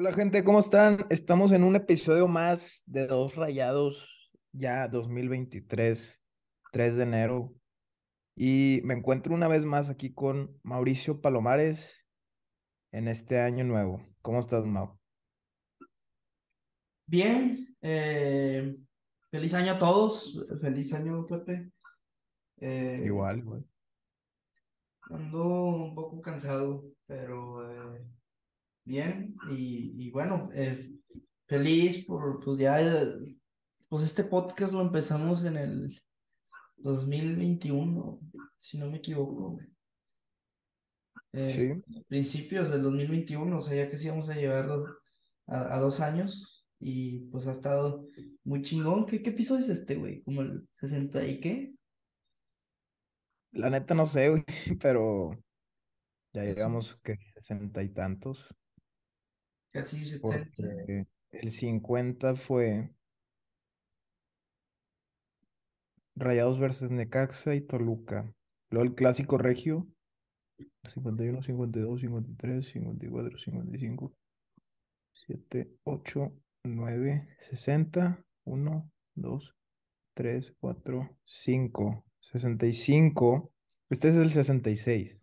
Hola gente, ¿cómo están? Estamos en un episodio más de Dos Rayados, ya 2023, 3 de enero. Y me encuentro una vez más aquí con Mauricio Palomares en este año nuevo. ¿Cómo estás, Mau? Bien, eh, feliz año a todos, feliz año, Pepe. Eh, Igual, igual. ando un poco cansado, pero eh, bien, y, y bueno, eh, feliz por, pues ya, eh, pues este podcast lo empezamos en el 2021, si no me equivoco, güey. Sí, Este, principios del 2021, o sea, ya que sí vamos a llegar dos- a, a dos años, y pues ha estado muy chingón. ¿Qué, qué episodio es este, güey? ¿Como el 60 y qué? la neta no sé, güey, pero ya llegamos que sesenta y tantos, casi 70. porque el 50 fue Rayados versus Necaxa y Toluca. Luego el clásico regio, 51, 52, 53, 54, 55. 7, 8, 9, 60, 1, 2, 3, 4, 5, 65. Este es el 66.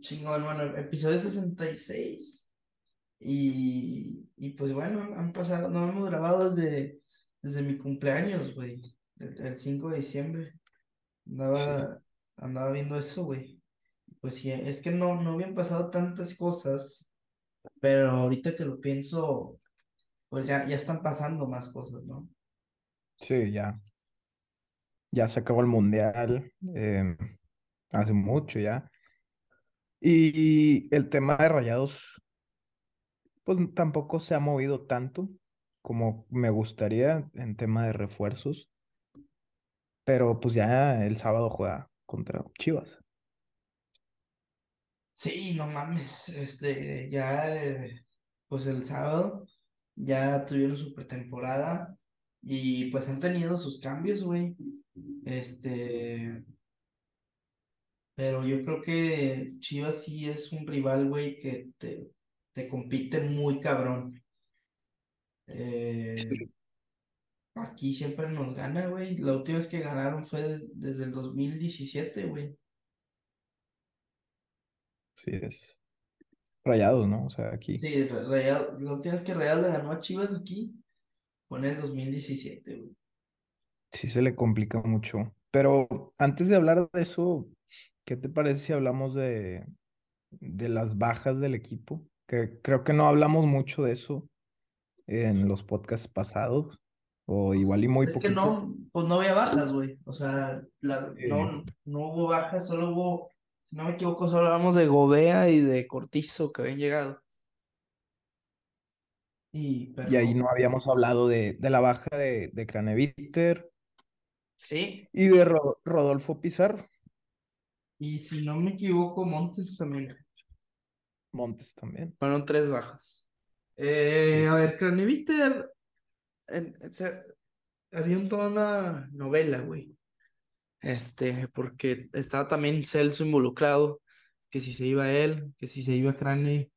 Chingón, bueno, episodio 66. Y, y pues bueno, han pasado, no hemos grabado desde, desde mi cumpleaños, güey, el, el 5 de diciembre. Andaba, andaba viendo eso, güey. Pues sí, es que no, no habían pasado tantas cosas, pero ahorita que lo pienso, pues ya, ya están pasando más cosas, ¿no? sí, ya. Ya se acabó el mundial. em, hace mucho ya. Y el tema de Rayados, pues tampoco se ha movido tanto como me gustaría en tema de refuerzos. Pero pues ya el sábado juega contra Chivas. Sí, no mames, este, ya, eh, pues el sábado ya tuvieron su pretemporada y pues han tenido sus cambios, güey. Este, pero yo creo que Chivas sí es un rival, güey, que te, te compite muy cabrón. Eh, aquí siempre nos gana, güey. La última vez que ganaron fue des- desde el 2017, güey. sí es. Rayados, ¿no? O sea, aquí. Sí, Ra- Real, la última vez que Real le ganó a Chivas aquí fue en el 2017, güey. sí se le complica mucho. Pero antes de hablar de eso, ¿qué te parece si hablamos de, de las bajas del equipo? Que creo que no hablamos mucho de eso en los podcasts pasados, o igual y muy es que poquito. no, pues no había bajas, güey. O sea, la- Eh, no, no hubo bajas, solo hubo, si no me equivoco, solo hablamos de Gobea y de Cortizo que habían llegado. Y, y ahí no habíamos hablado de, de la baja de, de Craneviter sí, y de Ro- Rodolfo Pizarro. y si no me equivoco, Montes también. Montes también. Fueron tres bajas. Eh, Sí, a ver, Craneviter, había un- toda una novela, güey. Este, porque estaba también Celso involucrado, que si se iba él, que si se iba Crane.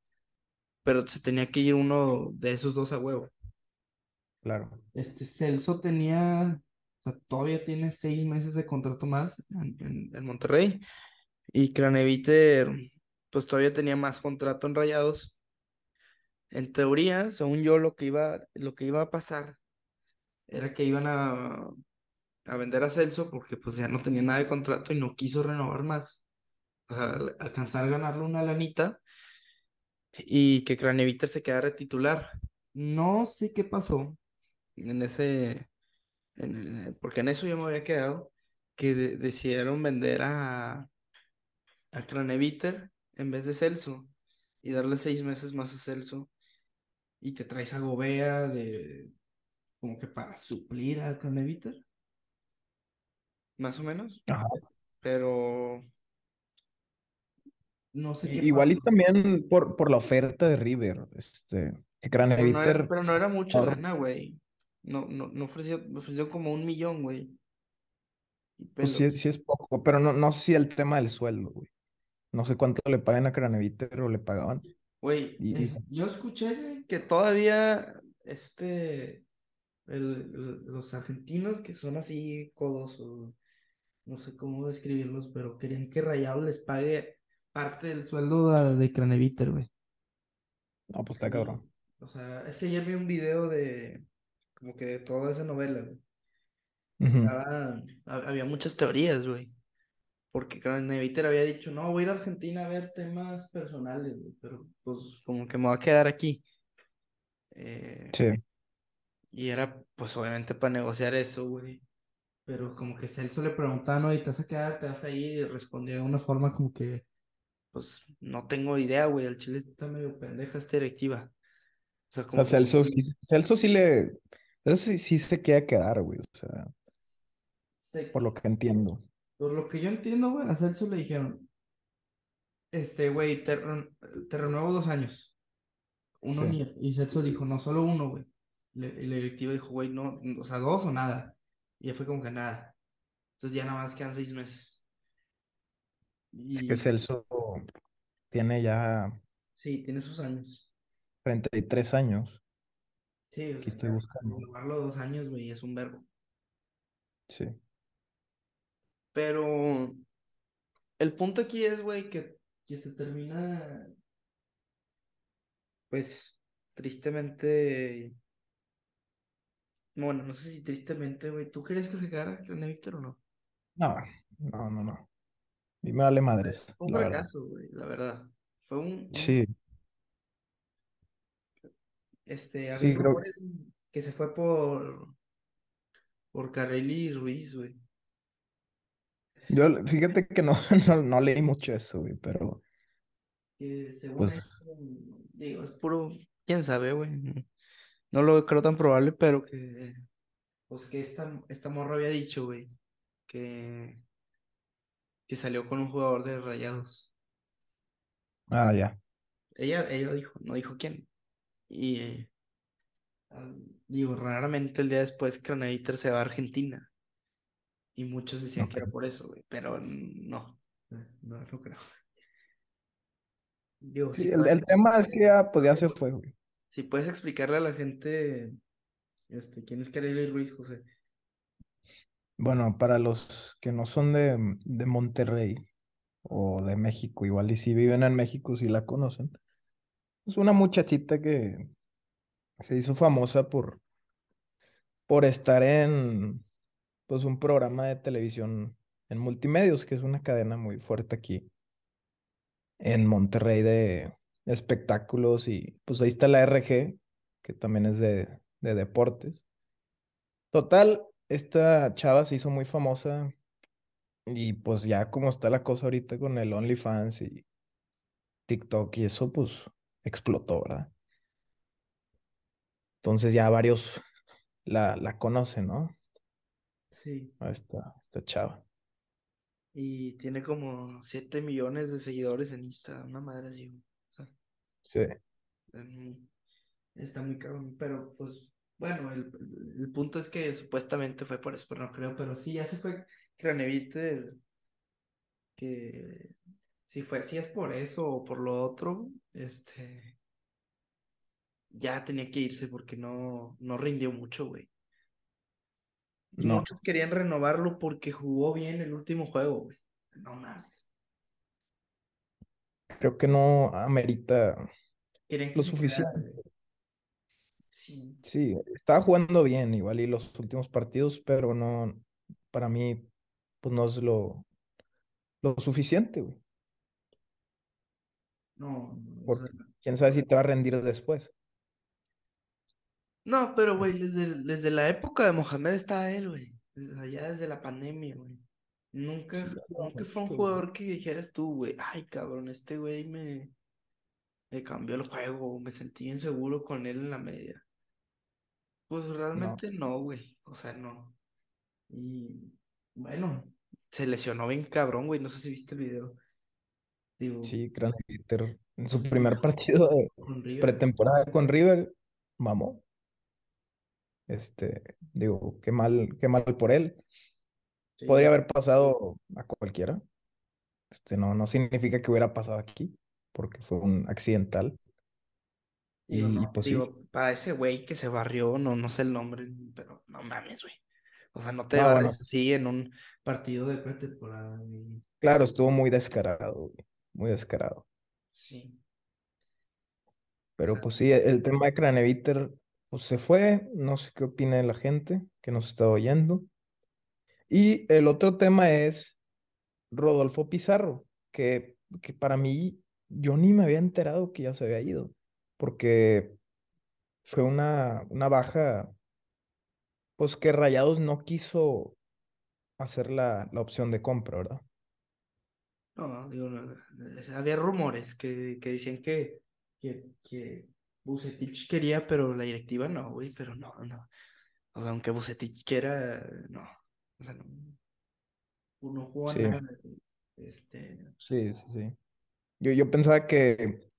pero se tenía que ir uno de esos dos a huevo. claro. Este Celso tenía, o sea, todavía tiene seis meses de contrato más en, en- en Monterrey y Craneviter, pues todavía tenía más contrato en Rayados. En teoría, según yo, lo que iba, lo que iba a pasar era que iban a, a vender a Celso porque pues ya no tenía nada de contrato y no quiso renovar más. O sea, al- alcanzar a ganarle una lanita y que Craneviter se quedara titular. No sé qué pasó en ese, en- en- porque en eso yo me había quedado, que de- decidieron vender a, a Craneviter en vez de Celso y darle seis meses más a Celso y te traes a Gobea de como que para suplir a Craneviter, más o menos, Ajá. pero no sé qué Igual pasó. y también por, por la oferta de River, este, que Pero no era, Craneviter pero no era mucha ahorra- lana, güey. No, no, no ofreció, ofreció como un millón, güey. Pues sí, sí es poco, pero no, no sé si el tema del sueldo, güey. No sé cuánto le pagan a Craneviter o le pagaban. Güey, Y, eh, yo escuché que todavía este, el- el- los argentinos que son así codos, o no sé cómo describirlos, pero querían que Rayados les pague parte del sueldo a- de Craneviter, güey. no, pues está cabrón. o sea, es que ayer vi un video de, como que de toda esa novela, güey. Estaba, había muchas teorías, güey. Porque Craneviter había dicho, no, voy a ir a Argentina a ver temas personales, pero pues como que me voy a quedar aquí. Eh, Sí. y era, pues obviamente para negociar eso, güey. Pero como que Celso le preguntaba, no, y te vas a quedar, te vas a ir, y respondía de una forma como que, pues no tengo idea, güey, el Chile está medio pendeja esta directiva. O sea, O sea, como que Celso, sí- Celso sí le. Celso sí, sí se queda quedar, güey. O sea, se- por lo que entiendo. Por lo que yo entiendo, güey, a Celso le dijeron, este, güey, te, te renuevo dos años, uno Sí. y Celso dijo, no, solo uno, güey. Y la directiva dijo, güey, no, o sea, dos o nada. Y ya fue como que nada. Entonces ya nada más quedan seis meses. Es que Celso tiene ya sí, tiene sus años. 33 años. Sí, o Aquí sea, estoy ya buscando. renovarlo dos años, güey, es un verbo. Sí. Pero el punto aquí es, güey, que, que se termina, pues, tristemente. Bueno, no sé si tristemente, güey. ¿Tú crees que se quedara René Víctor o no? No, no, no, no. Y me vale madres, Fue un fracaso, güey, la verdad. Fue un, Sí, este, había sí, creo. que se fue por, por Carelli Ruiz, güey. Yo, fíjate que no, no, no leí mucho eso, güey, pero Que según pues, digo, es puro, quién sabe, güey. No, lo creo tan probable, pero que, pues que esta, esta morra había dicho, güey, que, que salió con un jugador de Rayados. ah, ya. Ella, ella dijo, no dijo quién. Y eh, ah, digo, raramente el día después Craneviter se va a Argentina. Y muchos decían que era por eso, güey, pero no, no, no creo. Digo, si Sí, el, puedes, el tema es que ya, pues ya se fue, güey. si puedes explicarle a la gente, este, quién es Carelli Ruiz, José. Bueno, para los que no son de, de Monterrey o de México, igual y si viven en México, si la conocen. Es una muchachita que se hizo famosa por, por estar en, pues, un programa de televisión en Multimedios, que es una cadena muy fuerte aquí en Monterrey de espectáculos y pues ahí está la RG, que también es de, de deportes. Total, esta chava se hizo muy famosa y pues ya como está la cosa ahorita con el OnlyFans y TikTok y eso, pues explotó, ¿verdad? Entonces ya varios la, la conocen, ¿no? Sí. A esta, esta chava. Y tiene como 7 millones de seguidores en Insta, una madre así, Sí. está muy cabrón. Pero pues, bueno, el, el punto es que supuestamente fue por eso, pero no creo. Pero sí, ya se fue Craneviter, que si fue, si es por eso o por lo otro, este, ya tenía que irse porque no, no rindió mucho, güey. No, muchos querían renovarlo porque jugó bien el último juego, güey. No mames. creo que no amerita lo suficiente. Sí. Sí, estaba jugando bien igual y los últimos partidos, pero no, para mí, pues no es lo, lo suficiente, güey. No, no, Porque quién sabe si te va a rendir después. No, pero güey, Es- desde, desde la época de Mohamed estaba él, güey. Desde allá, desde la pandemia, güey. Nunca, sí, nunca fue un jugador que dijeras tú, güey, ay, cabrón, este güey me, me cambió el juego, me sentí inseguro con él en la media. Pues realmente no, güey. O sea, no. Y bueno, se lesionó bien cabrón, güey. No sé si viste el video. Digo, sí, Craneviter en su primer partido de con pretemporada con River, mamó. Este, digo, qué mal, qué mal por él. Sí, Podría haber pasado a cualquiera. Este, no, no significa que hubiera pasado aquí, porque fue un accidental. Digo, Y, no, digo, para ese güey que se barrió, no, no sé el nombre, pero no mames, güey. O sea, no te no, barres bueno, así en un partido de pretemporada, güey. claro, estuvo muy descarado, güey, muy descarado. Sí. Pero pues sí, el tema de Craneviter, pues se fue, no sé qué opina la gente que nos está oyendo. Y el otro tema es Rodolfo Pizarro, que, que para mí yo ni me había enterado que ya se había ido, porque fue una, una baja, pues que Rayados no quiso hacer la, la opción de compra, ¿verdad? no, digo, había rumores que, que decían que, que, que Vucetich quería, pero la directiva no, güey, pero no, no. O sea, aunque Vucetich quiera, no. O sea, no, no jugó Sí, nada. Este, sí, sí, sí. Yo, yo pensaba que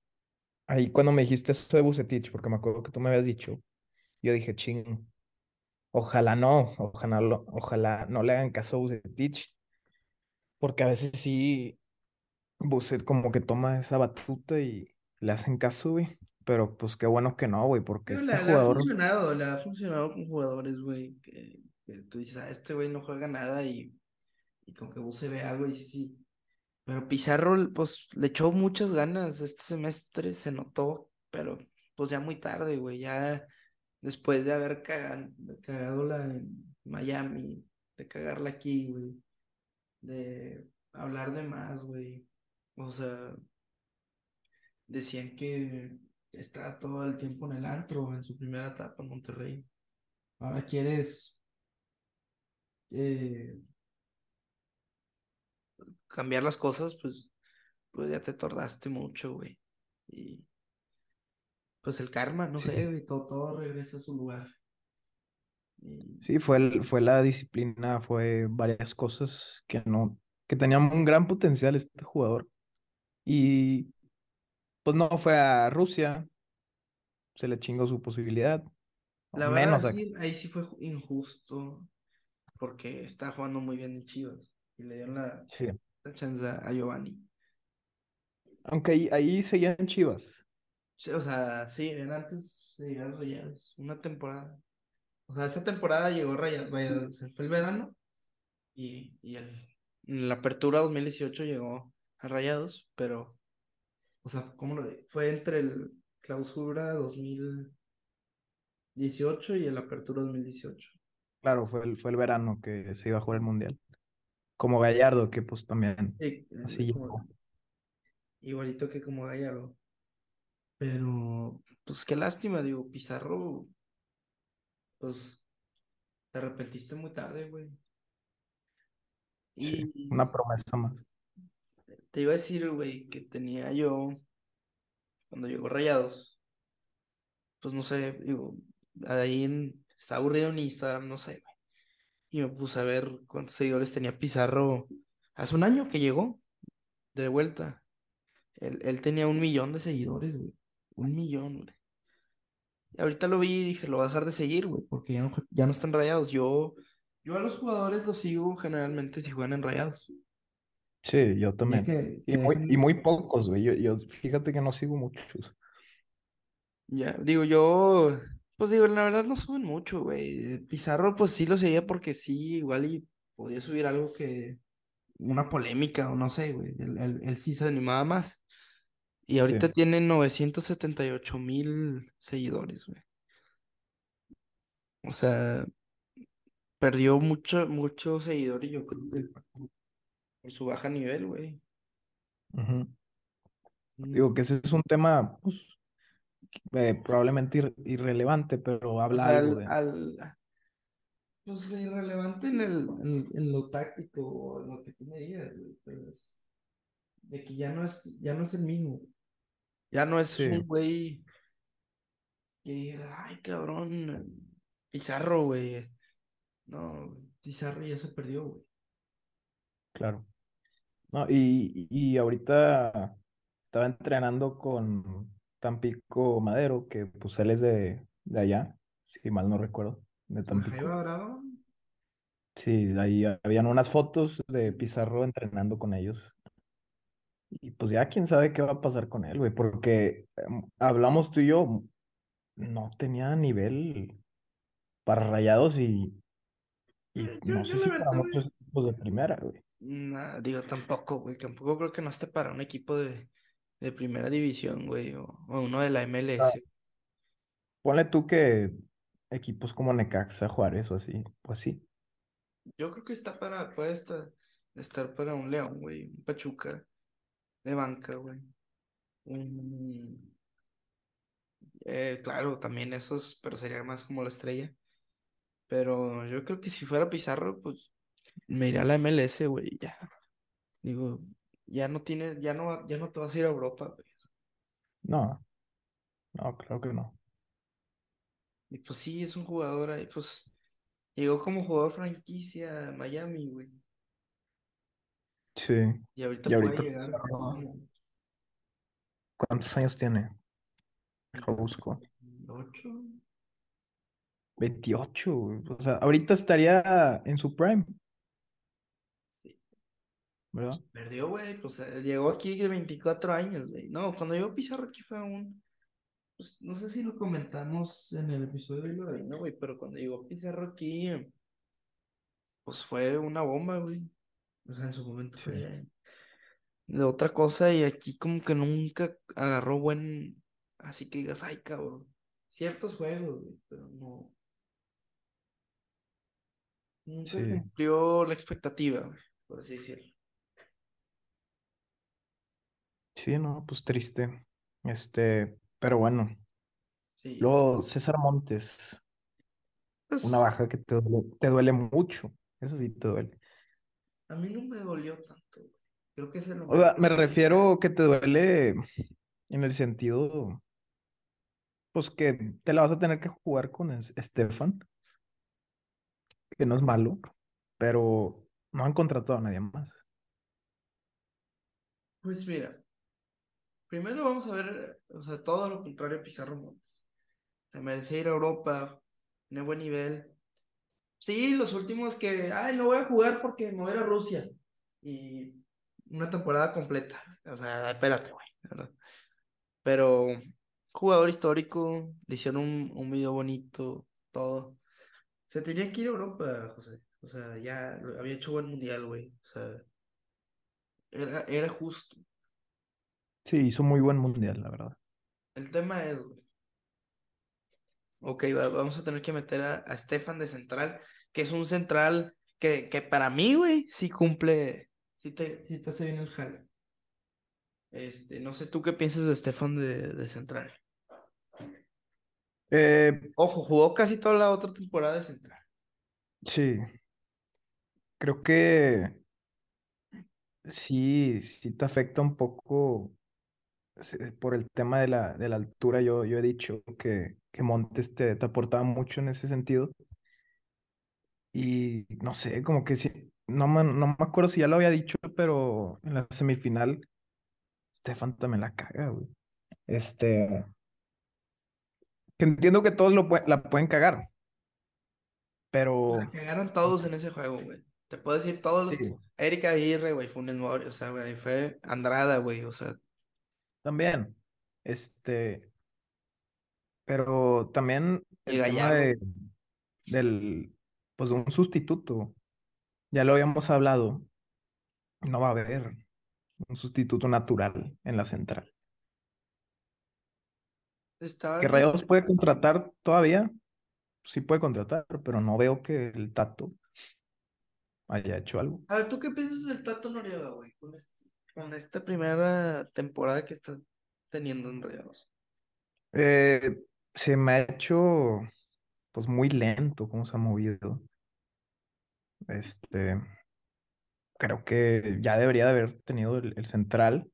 ahí cuando me dijiste eso de Bucetich, porque me acuerdo que tú me habías dicho, yo dije, ching, ojalá no, ojalá, lo- ojalá no le hagan caso a Bucetich, porque a veces sí, Bucet como que toma esa batuta y le hacen caso, güey. Pero pues qué bueno que no, güey, porque Pero este le, le ha jugador, funcionado, le ha funcionado con jugadores, güey, que, que tú dices, ah, este güey no juega nada y, y con que vos se ve algo y dices, sí. Pero Pizarro, pues, le echó muchas ganas este semestre, se notó, pero pues ya muy tarde, güey, ya después de haber caga- cagado la en Miami, de cagarla aquí, güey, de hablar de más, güey. O sea, decían que estaba todo el tiempo en el antro en su primera etapa en Monterrey. Ahora quieres eh, cambiar las cosas, pues, pues ya te tardaste mucho, güey. Y pues el karma, no sí, sé, güey, todo, todo regresa a su lugar. Y sí, fue, el- fue la disciplina, fue varias cosas que no, que tenían un gran potencial este jugador. Y pues no fue a Rusia, se le chingó su posibilidad, la verdad, menos a... sí, ahí sí fue injusto, porque estaba jugando muy bien en Chivas. Y le dieron la, Sí. la chance a Giovanni. Aunque ahí, ahí seguían Chivas. Sí, o sea, sí, antes de llegar a Rayados, una temporada. O sea, esa temporada llegó Rayados, vaya, se fue el verano y, y el, en la apertura 2018 llegó a Rayados, pero, o sea, ¿cómo lo? Fue entre el clausura 2018 y el apertura 2018. Claro, fue el, fue el verano que se iba a jugar el Mundial. Como Gallardo, que pues también Sí, así como- llegó. igualito que como Gallardo. Pero, pues qué lástima, digo, Pizarro, pues te arrepentiste muy tarde, güey. Sí, Y una promesa más. Te iba a decir, güey, que tenía yo, cuando llegó Rayados, pues no sé, digo, ahí en, estaba aburrido en Instagram, no sé, güey. Y me puse a ver cuántos seguidores tenía Pizarro hace un año que llegó de vuelta. Él, él tenía un millón de seguidores, güey. Un millón, güey. Y ahorita lo vi y dije, lo voy a dejar de seguir, güey, porque ya no, ya no están rayados. Yo, yo a los jugadores los sigo generalmente si juegan en rayados. Sí, yo también. que, Y muy, y muy pocos, güey. Yo, yo, fíjate que no sigo muchos. ya, digo, yo, pues digo, la verdad no suben mucho, güey. Pizarro, pues sí lo seguía porque sí, igual y podía subir algo que, una polémica o no sé, güey. Él, él- él sí se animaba más. Y Sí. ahorita tiene 978 mil seguidores, güey. O sea, perdió mucho, mucho seguidores, yo creo que por su baja nivel, güey. Ujú. Digo que ese es un tema, pues, eh, probablemente ir- irrelevante, pero O habla sea, algo al, de... al- pues irrelevante en el, en, en lo táctico o en lo que tú me digas, güey, pero es de que ya no es, ya no es el mismo. Ya no es Sí, un güey que diga, ay, cabrón, Pizarro, güey. No, Pizarro ya se perdió, güey. claro. No, y, y ahorita estaba entrenando con Tampico Madero, que pues él es de, de allá, si mal no recuerdo, de Tampico. Sí, ahí habían unas fotos de Pizarro entrenando con ellos. Y pues ya quién sabe qué va a pasar con él, güey, porque em, hablamos tú y yo, no tenía nivel para Rayados y, y Yo, no yo sé si para verdad, muchos equipos de primera, güey. Nah, digo, tampoco, güey. Tampoco creo que no esté para un equipo de, de primera división, güey. O, o uno de la Ah, MLS. Ponle tú que equipos como Necaxa, Juárez o así, pues sí. Yo creo que está para, puede estar, estar para un León, güey. Un Pachuca de banca, güey. Un, eh, claro, también esos, pero sería más como la estrella. Pero yo creo que si fuera Pizarro, pues me iría a la MLS, güey. Ya. Digo, ya no tiene, ya no, ya no te vas a ir a Europa, güey. No, no, creo que no. Y pues sí, es un jugador ahí, pues llegó como jugador franquicia a Miami, güey. Sí. Y ahorita Y puede ahorita, llegar Pizarro, como ¿cuántos años tiene? Lo busco. ocho. 28, güey. O sea, ahorita estaría en su prime. ¿Verdad? Perdió, güey, pues eh, llegó aquí de 24 años, güey. No, cuando llegó Pizarro aquí fue un, pues no sé si lo comentamos en el episodio de lo ¿no, güey? Pero cuando llegó Pizarro aquí, eh, pues fue una bomba, güey. O sea, en su momento Sí, fue de otra cosa y aquí como que nunca agarró buen, así que digas, ay, cabrón. Ciertos juegos, güey, pero no, nunca sí, cumplió la expectativa, güey, por así decirlo. Sí, no, pues triste. Este, pero bueno. Sí, Luego, César Montes, una pues baja que te duele, te duele mucho. Eso sí te duele. a mí no me dolió tanto, güey. Creo que se lo O sea, me refiero que te duele en el sentido, pues que te la vas a tener que jugar con es- Estefan, que no es malo, pero no han contratado a nadie más. Pues mira, primero vamos a ver, o sea, todo lo contrario a Pizarro Montes. Se merece ir a Europa, tiene buen nivel. Sí, los últimos que, ay, no voy a jugar porque me voy a ir a Rusia. Y una temporada completa. O sea, espérate, güey. Pero jugador histórico, le hicieron un, un video bonito, todo. Se tenía que ir a Europa, José. O sea, ya había hecho buen mundial, güey. O sea, era, era justo. Sí, hizo muy buen mundial, la verdad. El tema es, güey. Ok, va- vamos a tener que meter a, a Stefan de central, que es un central que, que para mí, güey, sí cumple, sí te, sí te hace bien el jale. Este, no sé tú qué piensas de Stefan de, de central. Eh, Ojo, jugó casi toda la otra temporada de central. sí, creo que sí, sí te afecta un poco por el tema de la, de la altura. Yo, yo he dicho que, que Montes te, te aportaba mucho en ese sentido. Y no sé, como que sí, no me, no me acuerdo si ya lo había dicho, pero en la semifinal, Stefan también la caga, güey. Este, que entiendo que todos lo la pueden cagar, La pero cagaron todos en ese juego, güey. Te puedo decir todos los. sí, Erika Aguirre, güey, Funes Mori, o sea, güey, fue Andrada, güey, o sea, también. Este, pero también el tema de, del, pues de un sustituto, ya lo habíamos hablado, no va a haber un sustituto natural en la central. Estaba Que este- puede contratar todavía, sí puede contratar, pero no veo que el Tato haya hecho algo. A ver, ¿tú qué piensas del Tato Noriega, güey? Con, este- con esta primera temporada que está teniendo en Rayados. Eh, se me ha hecho pues muy lento cómo se ha movido. Este, creo que ya debería de haber tenido el, el central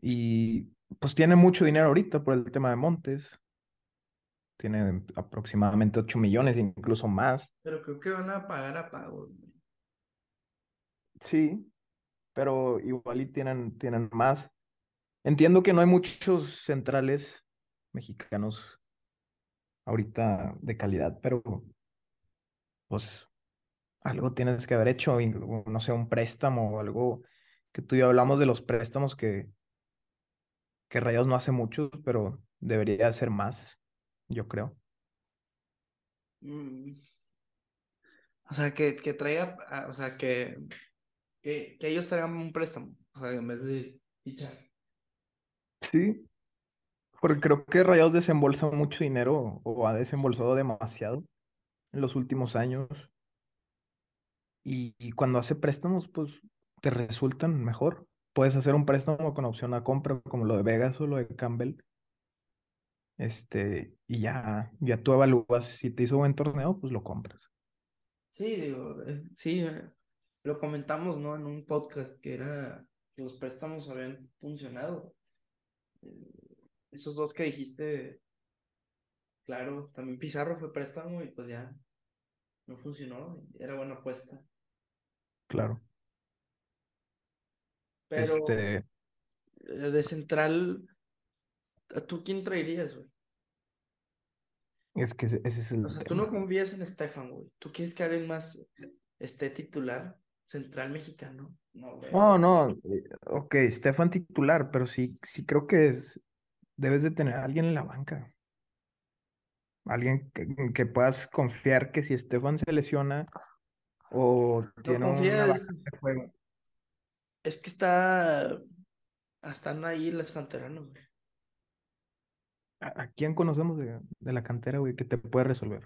y pues tiene mucho dinero ahorita por el tema de Montes. Tiene aproximadamente 8 millones, incluso más. Pero creo que van a pagar a güey. Sí, pero igual y tienen, tienen más. Entiendo que no hay muchos centrales mexicanos ahorita de calidad, pero pues algo tienes que haber hecho, no sé, un préstamo o algo que tú y yo hablamos de los préstamos que, que Rayados no hace mucho, pero debería hacer más, yo creo. Mm, O sea, que, que traiga, ah, o sea, que, que, que ellos traigan un préstamo, o sea, en vez de fichar. Sí, porque creo que Rayados desembolsa mucho dinero o ha desembolsado demasiado en los últimos años. Y, y cuando hace préstamos, pues te resultan mejor. Puedes hacer un préstamo con opción a compra, como lo de Vegas o lo de Campbell. Este, y ya, ya tú evalúas si te hizo buen torneo, pues lo compras. Sí, digo, eh, sí, eh, lo comentamos, ¿no? En un podcast que era que los préstamos habían funcionado. Eh, esos dos que dijiste, claro, también Pizarro fue préstamo y pues ya no funcionó, era buena apuesta. Claro. Pero Este, eh, de central, ¿a tú quién traerías, güey? es que ese, ese es O el sea, tú no confías en Estefan, güey. ¿Tú quieres que alguien más esté titular? Central mexicano. No, güey. No, no, eh, ok, Stefan titular, pero sí, sí creo que es, debes de tener a alguien en la banca. Alguien que, que puedas confiar que si Stefan se lesiona o No tiene una baja confías. de juego. Es que está. Están ahí los canteranos, güey. ¿A, a quién conocemos de, de la cantera, güey, que te puede resolver?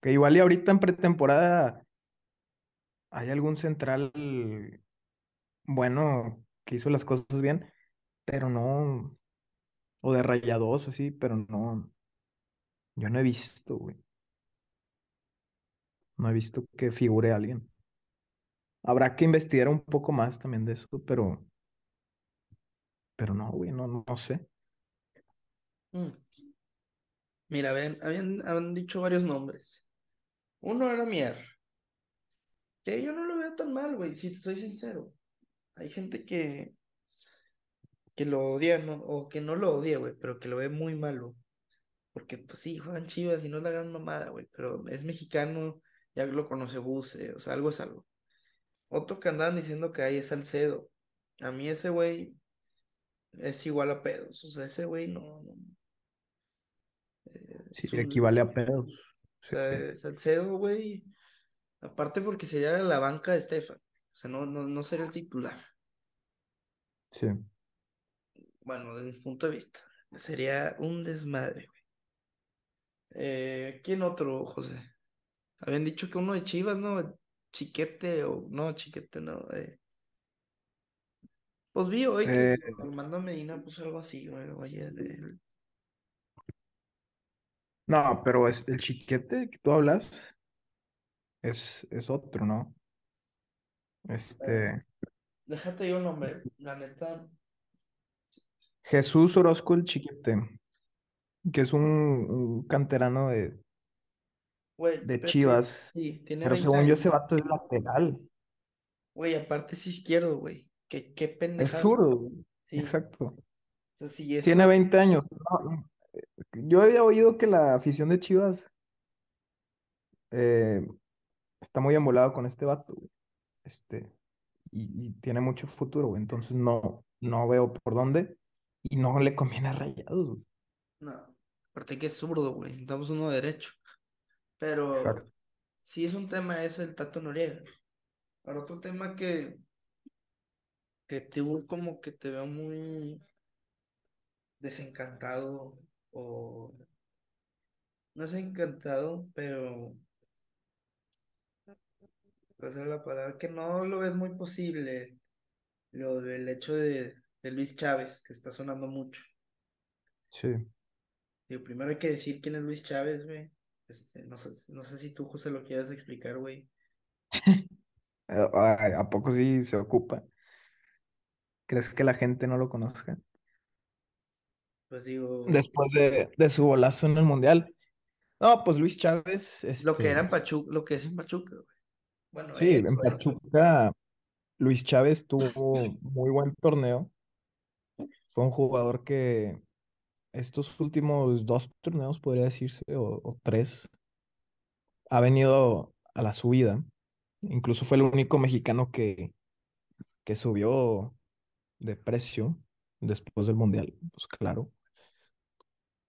Que igual y ahorita en pretemporada hay algún central bueno que hizo las cosas bien, pero no, o de rayados así, pero no, yo no he visto, güey. No he visto que figure alguien. Habrá que investigar un poco más también de eso, pero, pero no, güey, no, no sé. Mm. Mira, ven, habían, habían dicho varios nombres. Uno era Mier, que yo no lo veo tan mal, güey, si te soy sincero. Hay gente que, que lo odia, ¿no? O que no lo odia, güey, pero que lo ve muy malo. Porque, pues sí, juegan chivas y no es la gran mamada, güey, pero es mexicano, ya lo conoce Buse, o sea, algo es algo. Otro que andaban diciendo que ahí es Salcedo. A mí ese güey es igual a pedos, o sea, ese güey no, no, eh, Sí, es un, equivale a pedos. o Sí, sea, Salcedo, güey, aparte porque sería la banca de Estefan, o sea, no, no, no sería el titular. sí. Bueno, desde mi punto de vista, sería un desmadre, güey. Eh, ¿quién otro, José? Habían dicho que uno de Chivas, ¿no? Chiquete o no, Chiquete, no. eh. Pues vi hoy que Eh, Armando Medina puso algo así, güey. Oye, el- no, pero es el chiquete que tú hablas es, es otro, ¿no? Este, déjate yo el nombre, la neta. Jesús Orozco el chiquete, que es un, un canterano de, Güey, de pero Chivas, sí, tiene pero 20 según yo años. ese vato es lateral, Güey, aparte es izquierdo, güey. Qué, qué es pendejada. zurdo, güey. Sí. exacto. Tiene eso. 20 años. No, yo había oído que la afición de Chivas eh, está muy embolado con este vato, güey. Este, y, y tiene mucho futuro, güey. Entonces no, no veo por dónde y no le conviene a Rayados, güey. No. Aparte que es zurdo, güey. Necesitamos uno derecho. Pero Exacto. sí es un tema eso el Tato Noriega. Ahora otro tema que, que tú como que te veo muy desencantado o no es encantado, pero es la palabra que no lo ves muy posible, lo del hecho de, de Luis Chávez, que está sonando mucho. Sí. Digo, primero hay que decir quién es Luis Chávez, güey. Este, no sé, no sé si tú, José, lo quieras explicar, güey. ¿A poco sí se ocupa? ¿Crees que la gente no lo conozca? Pues digo, Después de, de su golazo en el Mundial. No, pues Luis Chávez, lo que era en este, Pachuca, lo que es en Pachuca, güey. Bueno, sí, es, en. Pachuca, Luis Chávez tuvo muy buen torneo. Fue un jugador que estos últimos dos torneos, podría decirse, o, o tres, ha venido a la subida. Incluso fue el único mexicano que, que subió de precio. después del Mundial, pues claro.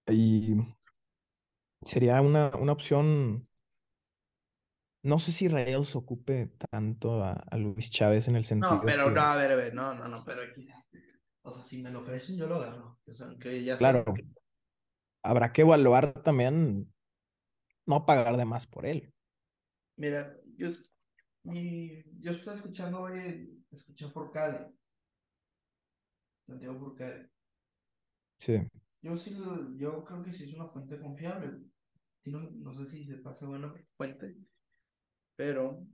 Y sería una, una opción, no sé si Rayados ocupe tanto a, a Luis Chávez en el No, sentido pero no, que, a ver, a ver, no, no, no, pero aquí. O sea, si me lo ofrecen, yo lo agarro. O sea, aunque ya sé. claro, habrá que evaluar también no pagar de más por él. Mira, yo, y yo estoy escuchando hoy, escuché a Forcade, Santiago Forcade. Sí, Yo sí, yo creo que sí es una fuente confiable. No, no sé si se pasa buena fuente, pero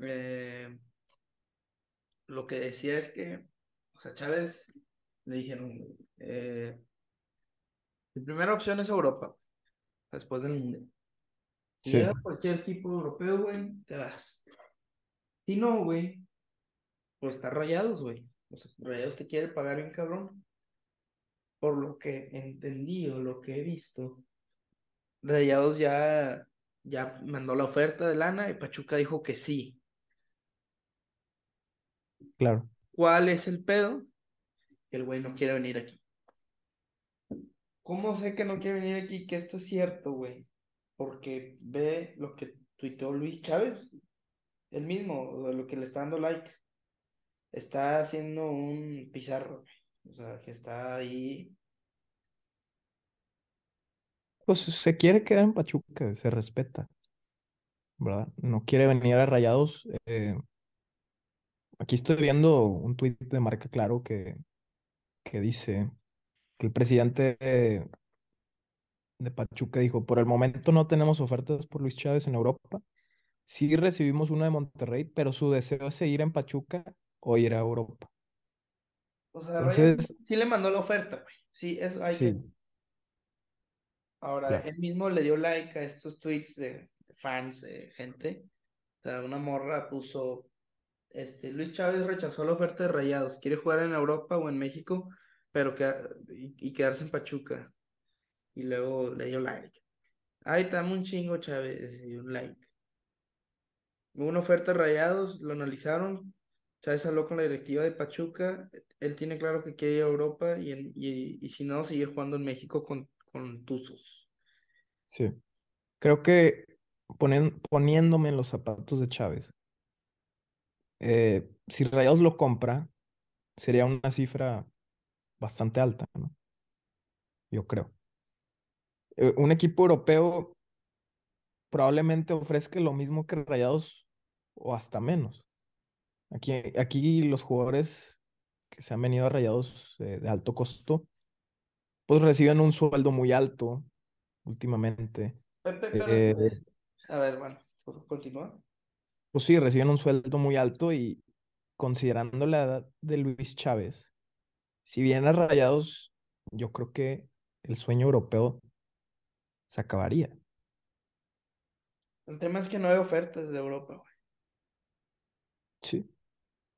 eh, lo que decía es que, o sea, Chávez le dijeron, eh, mi primera opción es Europa, después del Mundial. Si sí, llega cualquier equipo europeo, güey, te vas. Si no, güey, pues está Rayados, güey. O sea, Rayados te quiere pagar bien cabrón. Por lo que entendí o lo que he visto, Rayados ya, ya mandó la oferta de lana y Pachuca dijo que sí. claro. ¿Cuál es el pedo? Que el güey no quiere venir aquí. ¿Cómo sé que no quiere venir aquí? Que esto es cierto, güey. Porque ve lo que tuiteó Luis Chávez, el mismo, lo que le está dando like. Está haciendo un pizarro, güey. O sea, que está ahí. Pues se quiere quedar en Pachuca, se respeta, ¿verdad? No quiere venir a Rayados. eh, aquí estoy viendo un tuit de Marca Claro que, que dice que el presidente de, de Pachuca dijo, por el momento no tenemos ofertas por Luis Chávez en Europa. Sí recibimos una de Monterrey, pero su deseo es seguir en Pachuca o ir a Europa. O sea, Entonces, sí le mandó la oferta, güey. Sí, eso hay que. Ahora, claro, él mismo le dio like a estos tweets de, de fans, de gente. O sea, una morra puso, este, Luis Chávez rechazó la oferta de Rayados, quiere jugar en Europa o en México, pero que, y, y quedarse en Pachuca. Y luego le dio like. Ay, dame un chingo, Chávez, y un like. Hubo una oferta de Rayados, lo analizaron. Chávez habló con la directiva de Pachuca. Él tiene claro que quiere ir a Europa y, en- y, y si no, seguir jugando en México con, con Tuzos. sí. Creo que poniéndome en los zapatos de Chávez, eh, si Rayados lo compra, sería una cifra bastante alta, ¿no? Yo creo. Eh, un equipo europeo probablemente ofrezca lo mismo que Rayados o hasta menos. Aquí, aquí los jugadores que se han venido a Rayados eh, de alto costo, pues reciben un sueldo muy alto últimamente. Pepe, pero Eh, ese- A ver, bueno, pues, continúa. pues sí, reciben un sueldo muy alto y considerando la edad de Luis Chávez, si bien a Rayados, yo creo que el sueño europeo se acabaría. El tema es que no hay ofertas de Europa, güey. Sí.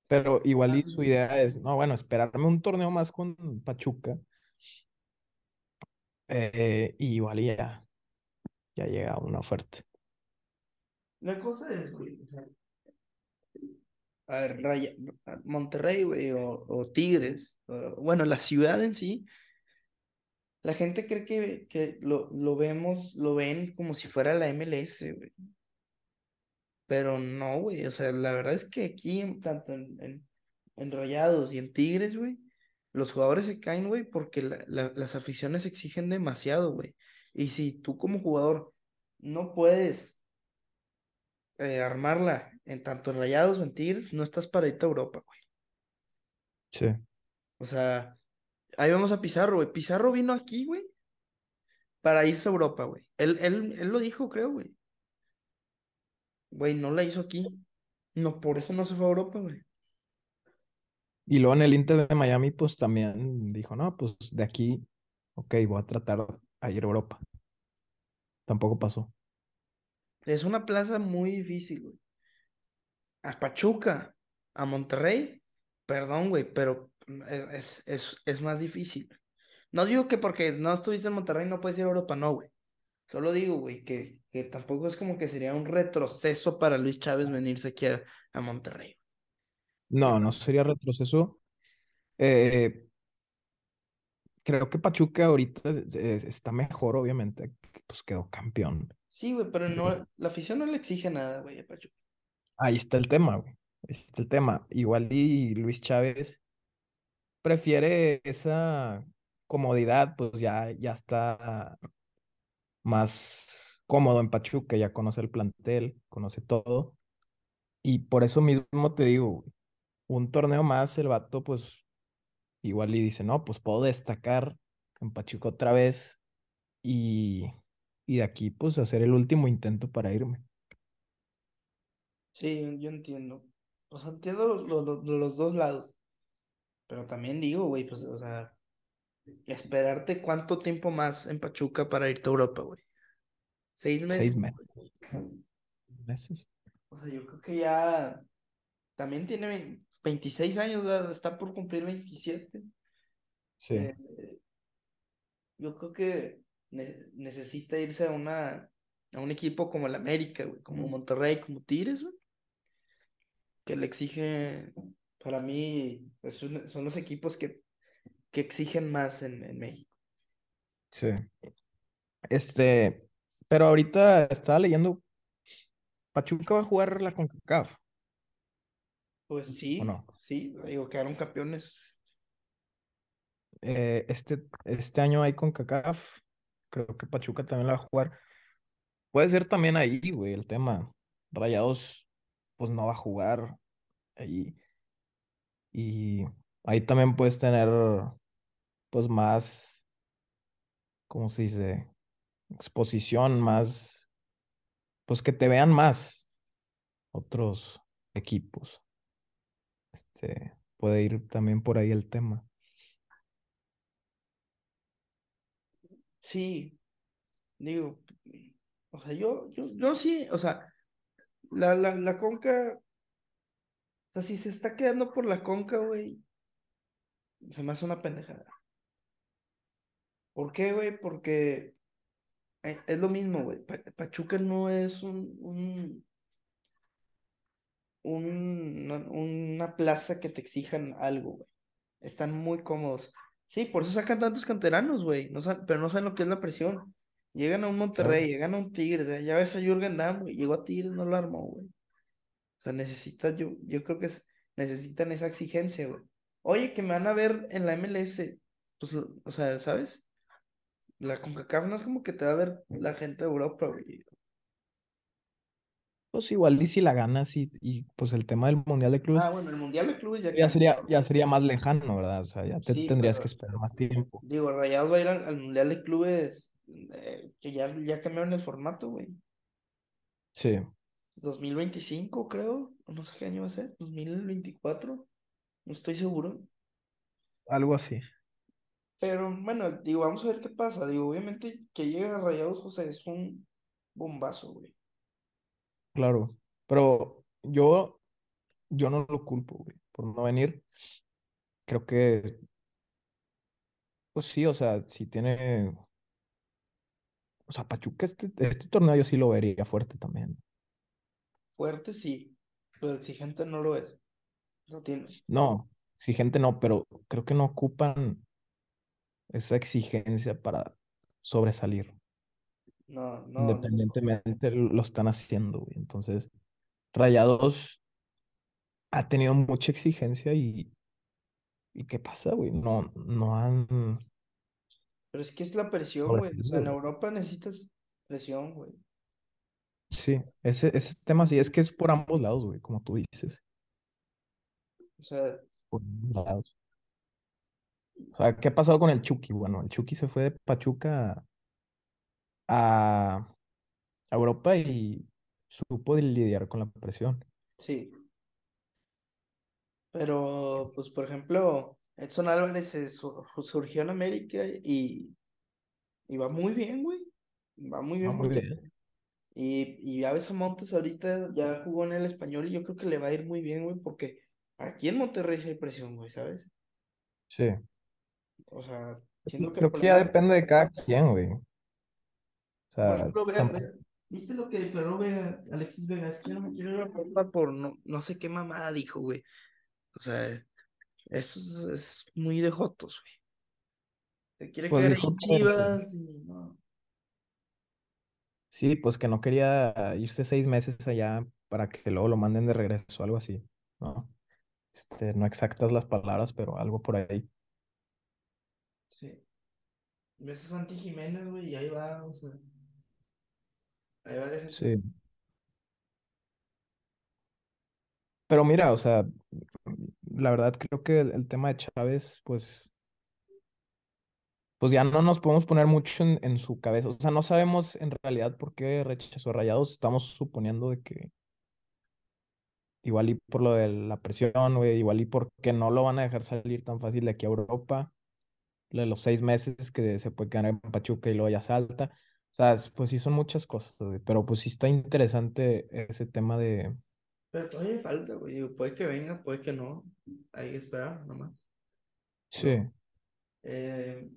Pero igual y su idea es, no, bueno, esperarme un torneo más con Pachuca. Eh, y igual y ya, ya llega una oferta. La cosa es, güey, o sea, a ver, Raya- Monterrey, güey, o, o Tigres, o- bueno, la ciudad en sí, la gente cree que, que lo, lo vemos, lo ven como si fuera la MLS, güey. Pero no, güey, o sea, la verdad es que aquí, tanto en, en, en Rayados y en Tigres, güey, los jugadores se caen, güey, porque la- la- las aficiones exigen demasiado, güey. Y si tú como jugador no puedes eh, armarla en tanto en Rayados o en Tigres, no estás para irte a Europa, güey. Sí. O sea, ahí vamos a Pizarro, güey. Pizarro vino aquí, güey, para irse a Europa, güey. Él, él, él lo dijo, creo, güey. Güey, no la hizo aquí. No, por eso no se fue a Europa, güey. Y luego en el Inter de Miami, pues también dijo, no, pues de aquí, ok, voy a tratar a ir a Europa. Tampoco pasó. Es una plaza muy difícil, güey. A Pachuca, a Monterrey, perdón, güey, pero es, es, es, más difícil. No digo que porque no estuviste en Monterrey no puedes ir a Europa, no, güey. Solo digo, güey, que, que tampoco es como que sería un retroceso para Luis Chávez venirse aquí a, a Monterrey. No, no sería retroceso. Eh, creo que Pachuca ahorita es- es- está mejor, obviamente, pues quedó campeón. Sí, güey, pero Eh, no, la afición no le exige nada, güey, a Pachuca. ahí está el tema, güey. Ahí está el tema. Igual y Luis Chávez prefiere esa comodidad, pues ya, ya está más cómodo en Pachuca, ya conoce el plantel, conoce todo. Y por eso mismo te digo, güey, un torneo más, el vato, pues igual y dice, no, pues puedo destacar en Pachuca otra vez y, y de aquí, pues hacer el último intento para irme. Sí, yo entiendo. O sea, entiendo los, los, dos lados. Pero también digo, güey, pues, o sea, esperarte cuánto tiempo más en Pachuca para irte a Europa, güey. ¿Seis Seis meses? meses. meses. O sea, yo creo que ya también tiene 26 años, está por cumplir 27. Sí, Eh, yo creo que ne- necesita irse a una a un equipo como el América, güey, como Monterrey, como Tigres, güey, que le exige, para mí, es un- son los equipos que, que exigen más en, en México. sí. Este, pero ahorita estaba leyendo, Pachuca va a jugar la CONCACAF, Pues ¿o sí, no? sí, digo, quedaron campeones. Eh, este, este año hay CONCACAF, creo que Pachuca también la va a jugar. Puede ser también ahí, güey, el tema. Rayados, pues no va a jugar ahí. Y ahí también puedes tener, pues más, ¿cómo se dice? Exposición, más, pues que te vean más otros equipos. Este, puede ir también por ahí el tema. Sí, digo, o sea, yo, yo, yo sí, o sea, la, la, la Conca, o sea, si se está quedando por la Conca, güey, se me hace una pendejada. ¿Por qué, güey? Porque eh, es lo mismo, güey. Pa- Pachuca no es un, un, un- una plaza que te exijan algo, güey. Están muy cómodos. Sí, por eso sacan tantos canteranos, güey. No pero no saben lo que es la presión. Llegan a un. Monterrey, llegan a un Tigres. Ya ya ves a Jürgen Damm, güey. Llegó a Tigres, no lo armó, güey. O sea, necesita, yo, yo creo que es- necesitan esa exigencia, güey. Oye, que me van a ver en la MLS. Pues, o sea, ¿sabes? La CONCACAF no es como que te va a ver la gente de Europa, güey. Pues igual y si la ganas y, y pues el tema del Mundial de Ah, Clubes bueno, el Mundial de Clubes ya sería, ya sería más lejano, ¿verdad? O sea, ya te Sí, tendrías que esperar más tiempo. digo, Rayados va a ir al, al Mundial de Clubes eh, que ya, ya cambiaron el formato, güey. Sí, 2025, creo. o No sé qué año va a ser. 2024. No estoy seguro. algo así. Pero bueno, digo, vamos a ver qué pasa. Digo, obviamente que llegue a Rayados, José, es un bombazo, güey. Claro. Pero yo, yo no lo culpo, güey, por no venir. Creo que, pues sí, o sea, si tiene, o sea, Pachuca, este, este torneo yo sí lo vería fuerte también. Fuerte sí, pero exigente no lo es. No tiene. No, exigente no, pero creo que no ocupan esa exigencia para sobresalir. No, no. Independientemente lo están haciendo, güey. Entonces, Rayados ha tenido mucha exigencia y, ¿y qué pasa, güey? No, no han Pero es que es la presión, güey. O sea, en. Europa necesitas presión, güey. Sí, ese, ese tema sí, es que es por ambos lados, güey, como tú dices. O sea, Por ambos lados. O sea, ¿qué ha pasado con el Chucky? Bueno, el Chucky se fue de Pachuca a a Europa y supo lidiar con la presión. sí. Pero, pues, por ejemplo, Edson Álvarez se sur- surgió en América y, y va muy bien, güey. Va muy bien muy porque. bien. Y, y Aves Montes ahorita ya jugó en el español y yo creo que le va a ir muy bien, güey, porque aquí en Monterrey sí hay presión, güey, ¿sabes? Sí. O sea, siento que Creo que ya depende de cada quien, güey. O Por ejemplo, vea, ¿viste lo que declaró Vega, Alexis Vega? Es que yo no me quiero ir a Europa por no, no sé qué mamada dijo, güey. O sea, eso es, es muy de jotos, güey. Se quiere Pues quedar en que Chivas y no. sí, pues que no quería irse seis meses allá para que luego lo manden de regreso, algo así, ¿no? Este, no exactas las palabras, pero algo por ahí. Sí. Ves a Santi Jiménez, güey, y ahí va, o sea, hay varias gente. Sí. Pero mira, o sea, la verdad creo que el, el tema de Chávez, pues, pues ya no nos podemos poner mucho en, en su cabeza. O sea, no sabemos en realidad por qué rechazó a Rayados. Estamos suponiendo de que igual y por lo de la presión, güey, igual y porque no lo van a dejar salir tan fácil de aquí a Europa. Lo de los seis meses que se puede quedar en Pachuca y luego ya salta. O sea, es- pues sí son muchas cosas, güey, pero pues sí está interesante ese tema de... Pero todavía falta, güey. Puede que venga, puede que no. Hay que esperar nomás. Sí, eh,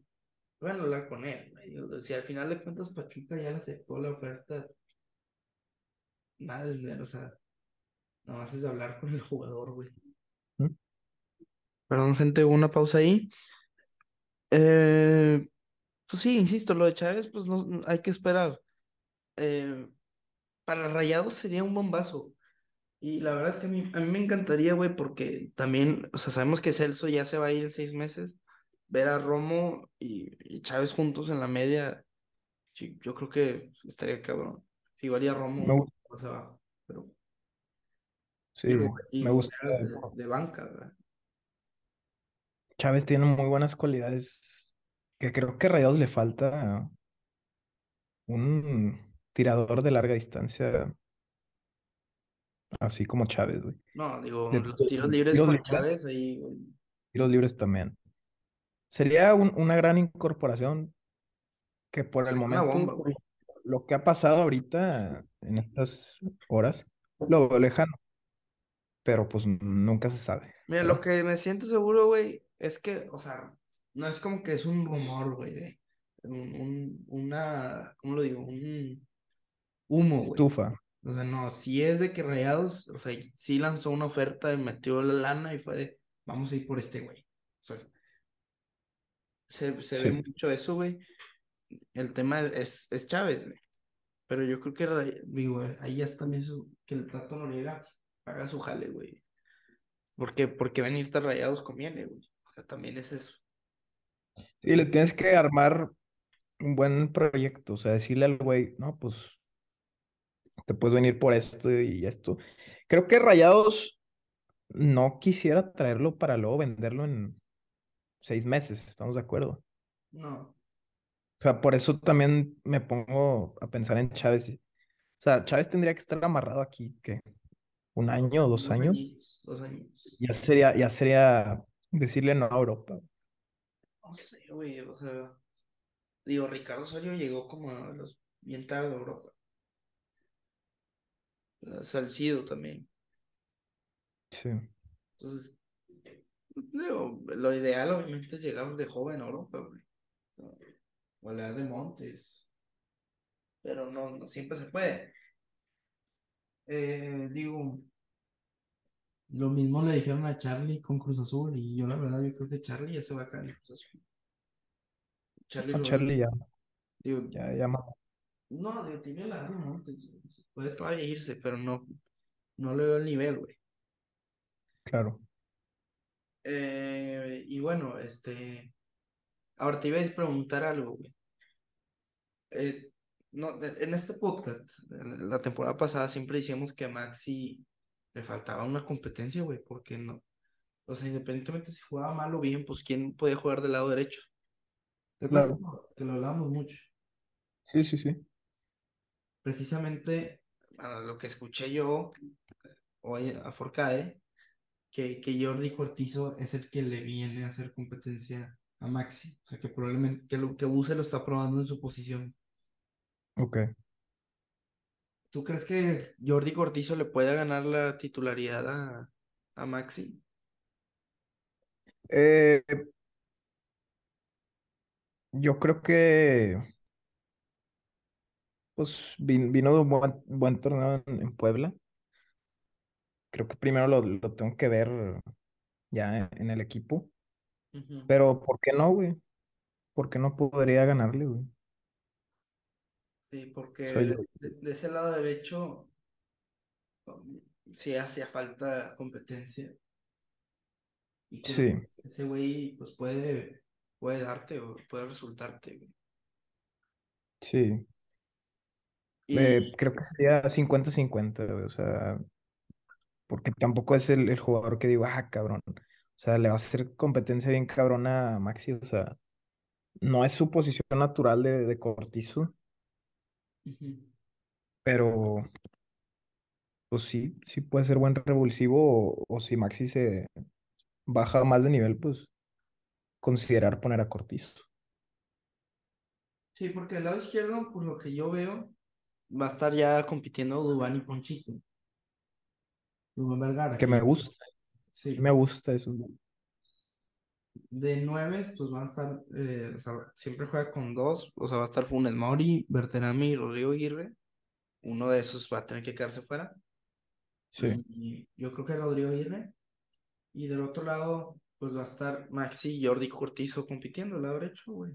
bueno, hablar con él. güey, Si al final de cuentas Pachuca ya le aceptó la oferta, madre mía, o sea, nomás es hablar con el jugador, güey. Perdón, gente, hubo una pausa ahí. Eh, pues sí, insisto, lo de Chávez, pues no, hay que esperar. Eh, para Rayados sería un bombazo. Y la verdad es que a mí, a mí me encantaría, güey, porque también, o sea, sabemos que Celso ya se va a ir en seis meses. Ver a Romo y, y Chávez juntos en la media, sí, yo creo que estaría cabrón. Igual y a Romo me, un gu- poco más abajo, pero sí, y me gusta. De, de banca, ¿verdad? Chávez tiene muy buenas cualidades que creo que a Rayados le falta un tirador de larga distancia, así como Chávez, güey. No, digo, De, los tiros libres tiros con libres, Chávez ahí, güey. tiros libres también. Sería un- una gran incorporación que por el momento, bomba, güey. lo, que ha pasado ahorita en estas horas, lo veo lejano, pero pues nunca se sabe, Mira, lo que me siento seguro, güey, es que, o sea, no es como que es un rumor, güey, de un, un- una, ¿cómo lo digo? Un humo, güey. Estufa, O sea, no, si es de que Rayados, o sea, sí lanzó una oferta y metió la lana y fue de, vamos a ir por este güey. O sea, se, se ve mucho eso, güey. El tema es, es Chávez, güey. Pero yo creo que, digo, ahí ya también su- que el Tato Noriega haga su jale, güey. Porque, porque venirte Rayados conviene, güey. O sea, también es eso. Y le tienes que armar un buen proyecto, o sea, decirle al güey, no, pues te puedes venir por esto y esto. Creo que Rayados no quisiera traerlo para luego venderlo en seis meses, ¿estamos de acuerdo? No, O sea, por eso también me pongo a pensar en Chávez. O sea, Chávez tendría que estar amarrado aquí, ¿qué? ¿Un año o dos dos años? años, dos años. Ya sería, ya sería decirle no a Europa. No sé, güey, o sea, digo, Ricardo Osorio llegó como a los bien tarde a Europa. Eh, Salcido también. Sí. Entonces, digo, lo ideal obviamente es llegar de joven a Europa, güey. O la de Montes, pero no, no siempre se puede. Eh, digo, lo mismo le dijeron a Charlie con Cruz Azul y yo la verdad yo creo que Charlie ya se va a caer en Cruz Azul. Charlie lo veo. Charlie ya, Digo, ya, ya, no, digo, tiene la edad de Montes, puede todavía irse, pero no, no le veo el nivel, güey. claro. Eh, y bueno, este, ahora te iba a preguntar algo, güey. Eh, no, de- en este podcast, en la temporada pasada siempre decíamos que a Maxi le faltaba una competencia, güey, porque no, o sea, independientemente si jugaba mal o bien, pues quién podía jugar del lado derecho. ¿Te acuerdas que Claro. lo que lo hablábamos mucho? Sí, sí, sí. Precisamente, a lo que escuché yo hoy a Forcade, que, que Jordi Cortizo es el que le viene a hacer competencia a Maxi. O sea, que probablemente que, lo, que Buse lo está probando en su posición. Ok. ¿Tú crees que Jordi Cortizo le pueda ganar la titularidad a, a Maxi? Eh, yo creo que pues vin- vino de un buen, buen torneo en, en Puebla. Creo que primero lo, lo tengo que ver ya en, el equipo. Pero ¿por qué no, güey? ¿por qué no podría ganarle, güey? Sí, porque de, ese lado derecho um, sí hacía falta competencia. Y sí, ese güey pues puede, puede darte o puede resultarte. güey. sí. Eh, creo que sería cincuenta cincuenta güey, o sea, porque tampoco es el, el jugador que digo, ah, cabrón. O sea, le va a hacer competencia bien cabrona a Maxi, o sea, no es su posición natural de, de Cortizo, ujú. pero pues sí, sí puede ser buen revulsivo o, o si Maxi se baja más de nivel, pues considerar poner a Cortizo. Sí, porque del lado izquierdo, por lo que yo veo, va a estar ya compitiendo Dubán y Ponchito. Dubán Vergara, Que me gusta, sí. me gusta eso. De nueve, pues van a estar, eh, o sea, siempre juega con dos, o sea, va a estar Funes Mori, Berterami y Rodrigo Aguirre. Uno de esos va a tener que quedarse fuera. Sí. Y yo creo que Rodrigo Aguirre. Y del otro lado, pues va a estar Maxi y Jordi Cortizo compitiendo, el lado derecho, güey.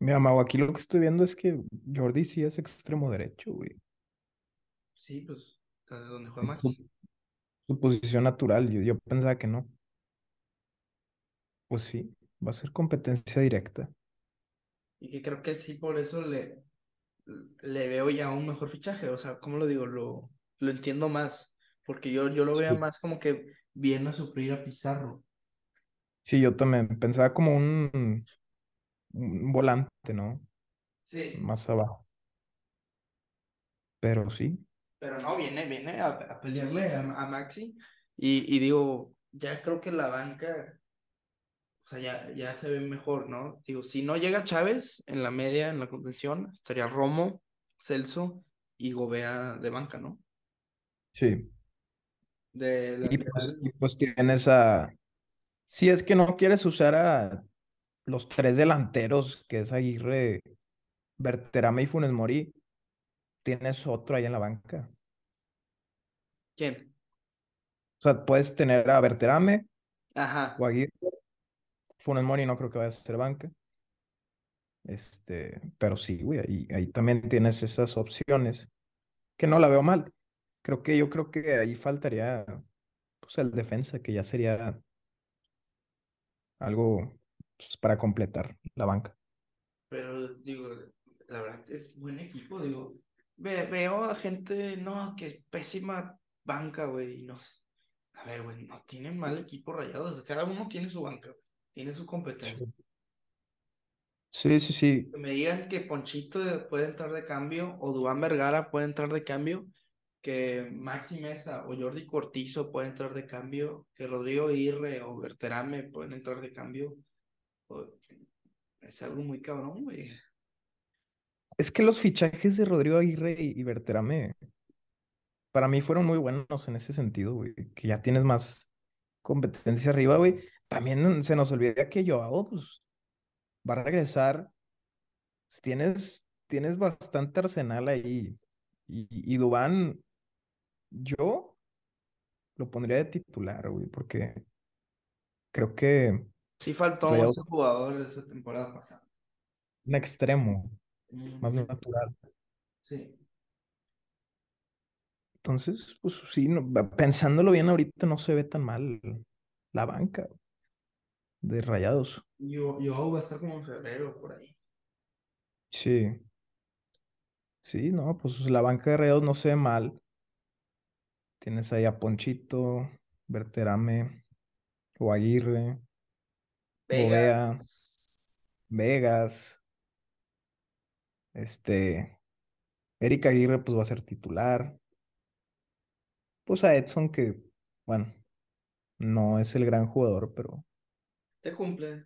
Mira, Mau, aquí lo que estoy viendo es que Jordi sí es extremo derecho, güey. Sí, pues, de donde juega Su, Maxi. su posición natural, yo, yo pensaba que no. Pues sí, va a ser competencia directa. Y que creo que sí, por eso le, le veo ya un mejor fichaje. O sea, ¿cómo lo digo? Lo, lo entiendo más. Porque yo, yo lo veo Sí. más como que viene a suplir a Pizarro. Sí, yo también pensaba como un, un volante, ¿no? Sí. Más abajo. Pero sí, Pero no, viene, viene a, a pelearle a, a Maxi. Y, y digo, ya creo que la banca, sea, ya, ya se ve mejor, ¿no? Digo, si no llega Chávez en la media, en la contención, estaría Romo, Celso y Gobea de banca, ¿no? sí. De Y pues, y pues tienes a... Si es que no quieres usar a los tres delanteros, que es Aguirre, Berterame y Funes Mori, tienes otro ahí en la banca. ¿Quién? O sea, puedes tener a Berterame o Ajá. Aguirre. Funes Mori no creo que vaya a ser banca. Este, pero sí, güey, ahí, también tienes esas opciones, que no la veo mal. Creo que yo creo que ahí faltaría pues, el defensa, que ya sería algo pues, para completar la banca. Pero digo, la verdad es buen equipo, digo. Ve- veo a gente, no, que es pésima banca, güey, no sé. A ver, güey, no tienen mal equipo rayados. Cada uno tiene su banca, güey, tiene su competencia. Sí, sí, sí. Que me digan que Ponchito puede entrar de cambio o Duván Vergara puede entrar de cambio, que Maxi Mesa o Jordi Cortizo puede entrar de cambio, que Rodrigo Aguirre o Berterame pueden entrar de cambio. Es algo muy cabrón, güey. Es que los fichajes de Rodrigo Aguirre y, y Berterame, para mí fueron muy buenos en ese sentido, güey, que ya tienes más competencia arriba, güey. También se nos olvida que Joao, pues, va a regresar. Tienes, tienes bastante arsenal ahí. Y, y Duván, yo lo pondría de titular, güey, porque creo que Sí faltó ese jugador esa temporada pasada. un extremo Mm, más natural. sí. Entonces, pues sí, no- pensándolo bien ahorita no se ve tan mal la banca de Rayados. Yo, yo voy a estar como en febrero por ahí. Sí, sí, no, pues la banca de Rayados no se ve mal. Tienes ahí a Ponchito, Berterame, o Aguirre, Vegas, Vegas, este, Erika Aguirre pues va a ser titular. Pues a Edson que, bueno, no es el gran jugador, pero te cumple. ahí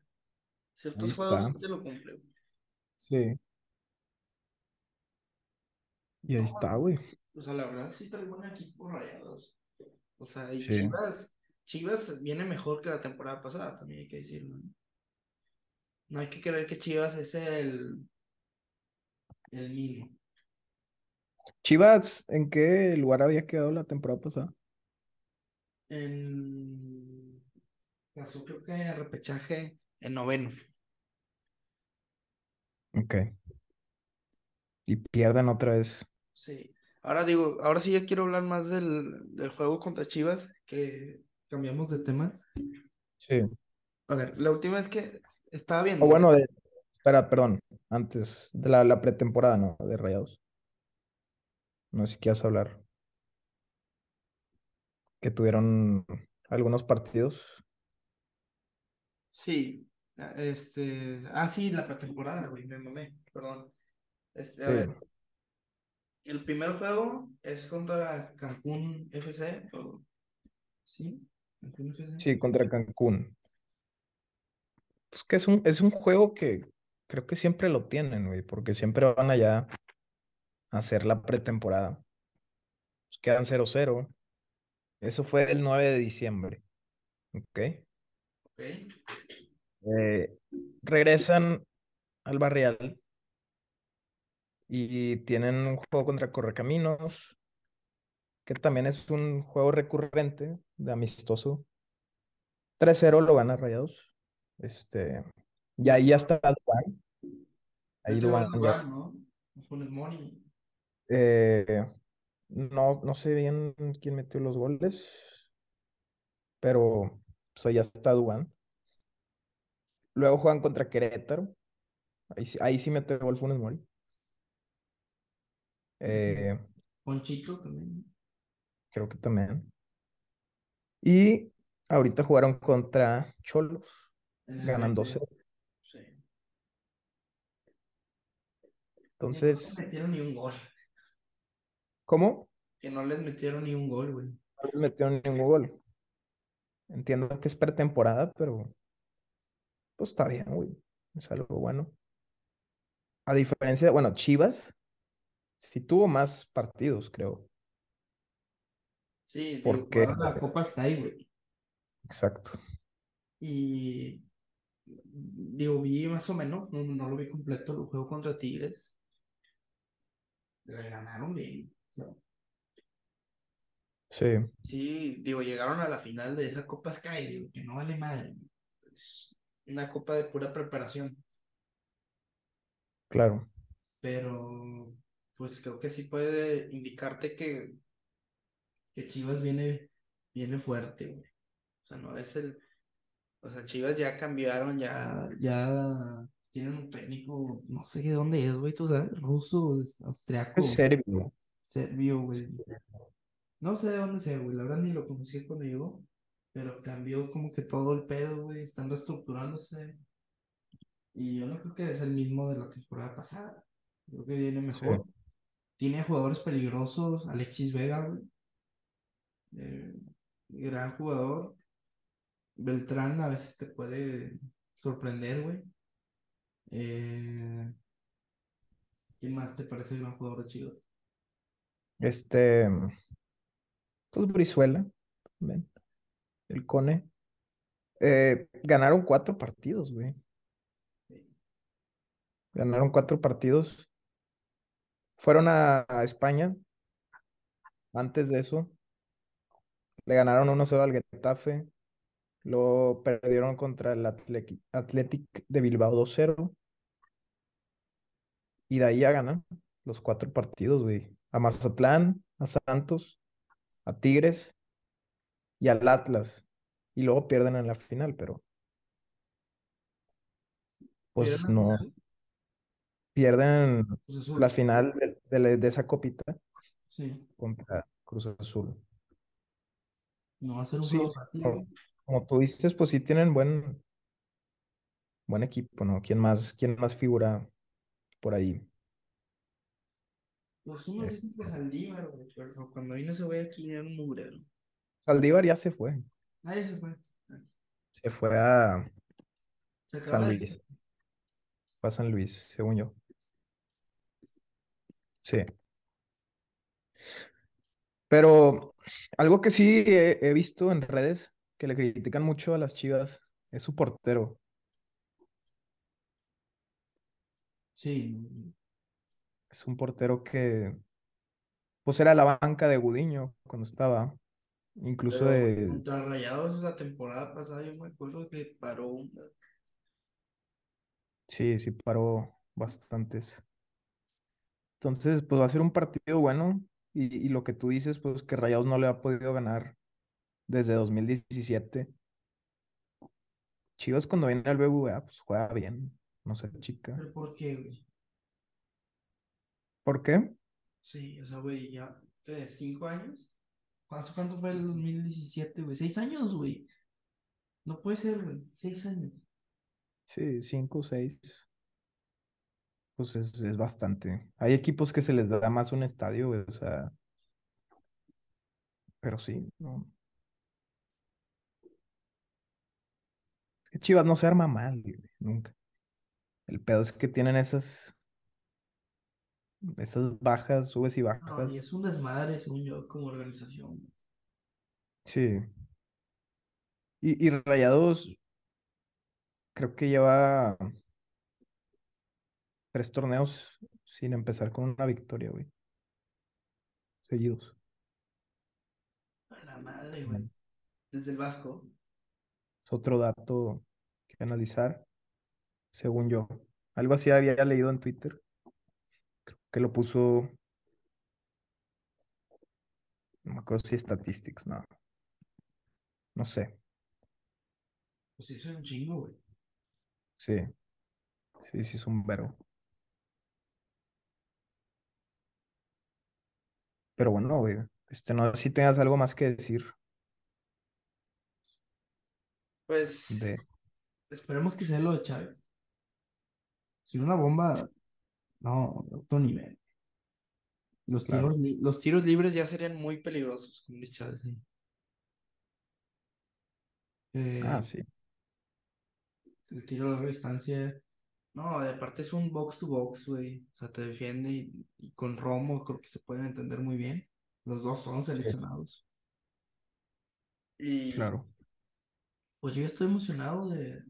Ciertos juegos está. te lo cumple. Sí, y ahí está, güey. o sea, la verdad sí trae buen equipo rayados. O sea, y Sí. Chivas, Chivas viene mejor que la temporada pasada, también hay que decirlo. ¿no? No hay que creer que Chivas es el, el mismo. Chivas, ¿en qué lugar había quedado la temporada pasada? En... Pasó creo que a repechaje en noveno. Ok. Y pierden otra vez. Sí. Ahora digo, ahora sí ya quiero hablar más del, del juego contra Chivas, que cambiamos de tema. Sí. A ver, la última vez que estaba O viendo. bueno, de, espera, perdón, antes de la, la pretemporada, ¿no? De Rayados. No sé si quieres hablar. Que tuvieron algunos partidos. Sí, ah, este. Ah, sí, la pretemporada, güey, me mamé, perdón. Este, a Sí, ver, el primer juego es contra Cancún FC, o- ¿sí? Cancún FC. sí, contra Cancún. Pues que es un, es un juego que creo que siempre lo tienen, güey, porque siempre van allá a hacer la pretemporada. Pues quedan 0-0. Eso fue el 9 de diciembre. ¿Ok? Ok. Eh, regresan al Barrial y tienen un juego contra Correcaminos, que también es un juego recurrente de amistoso. 3-0 lo gana Rayados. Este, ya ahí ya está Duván. Ahí ya. Duván, ¿no? Eh, no, no sé bien quién metió los goles, pero pues ahí ya está Duván. Luego juegan contra Querétaro. Ahí, sí- ahí sí metió gol Funes Mori. Eh, Ponchito también. creo que también. Y ahorita jugaron contra Cholos. 12. Sí. Que no les Entonces, metieron ni un gol. ¿cómo? Que no les metieron ni un gol, güey. No les metieron ningún gol. Entiendo que es pretemporada, pero pues está bien, güey. Es algo bueno. A diferencia de, bueno, Chivas sí tuvo más partidos, creo. Sí, Porque, la Copa Sky, güey. exacto. Y digo, vi más o menos, no, no lo vi completo, el juego contra Tigres. Le ganaron bien. Sí, sí, digo, llegaron a la final de esa Copa Sky, digo, que no vale madre. Es una copa de pura preparación. claro. Pero, pues creo que sí puede indicarte que, que Chivas viene, viene fuerte, güey. O sea, no es el. O sea, Chivas ya cambiaron, ya, ya tienen un técnico, no sé de dónde es, güey, tú sabes, ruso, austriaco, Es serbio. serbio, güey. No sé de dónde sea, güey, la verdad ni lo conocí cuando llegó, pero cambió como que todo el pedo, güey, están reestructurándose. Y yo no creo que es el mismo de la temporada pasada. Creo que viene Sí. mejor. Tiene jugadores peligrosos, Alexis Vega, güey. eh, gran jugador. Beltrán a veces te puede sorprender, güey. Eh, ¿quién más te parece gran jugador de Chivas? Este, pues Brizuela también. El Cone. Eh, ganaron cuatro partidos, güey. Ganaron cuatro partidos. Fueron a, a España. Antes de eso, le ganaron 1-0 al Getafe. Lo perdieron contra el Athletic, Athletic de Bilbao 2-0. Y de ahí ya ganan los cuatro partidos, güey. A Mazatlán, a Santos, a Tigres y al Atlas. Y luego pierden en la final, pero ¿Vieron pues no. final? Pierden la final de, de la- de esa copita Sí. contra Cruz Azul. No va a ser un Sí, como, güey. como tú dices, pues sí tienen buen, buen equipo, ¿no? ¿Quién más, quién más figura por ahí? Pues uno Es- Saldívar, güey, pero cuando vino ese güey aquí era un mugrero. Saldívar ya se fue. Ah, ya se fue. Se fue a Se San de- Luis. Fue a San Luis, según yo. Sí. Pero algo que sí he, he visto en redes que le critican mucho a las Chivas es su portero. Sí, Es un portero que, pues era la banca de Gudiño cuando estaba. Incluso de, contra Rayados la temporada pasada yo me acuerdo que paró una. sí, sí paró bastantes. Entonces, pues va a ser un partido bueno. Y, y lo que tú dices, pues que Rayados no le ha podido ganar desde 2017. Chivas cuando viene al BBVA, pues juega bien. No sé, chica. ¿Pero por qué, güey? ¿Por qué? Sí, o sea, güey, ya, ¿qué? ¿Cinco años? ¿Cuánto, fue el 2017, güey? ¿Seis años, güey? No puede ser, güey. Seis años. Sí, cinco, seis. Pues es, es bastante. Hay equipos que se les da más un estadio, güey, o sea. Pero sí, no. Chivas no se arma mal, güey, nunca. El pedo es que tienen esas, esas bajas, subes y No, y bajas. es un desmadre, según yo, como organización. Sí. Y, y Rayados creo que lleva tres torneos sin empezar con una victoria, güey. Seguidos. A la madre, güey. Desde el Vasco. Es otro dato que analizar, según yo. Algo así había leído en Twitter, que lo puso, no me acuerdo si Statistics, no. No sé. Pues sí, es un chingo, güey. Sí, sí, sí es un verbo. Pero bueno, güey. Este, no sé si tengas algo más que decir Pues de... esperemos que sea lo de Chávez. Si una bomba, no, de otro nivel. Los tiros, Claro. los tiros libres ya serían muy peligrosos con Luis Chávez. ahí. Ah, Eh, sí, el tiro a larga distancia. No, aparte es un box to box, güey. O sea, te defiende y, y con Romo creo que se pueden entender muy bien. Los dos son sí, seleccionados. Y claro. pues yo estoy emocionado de,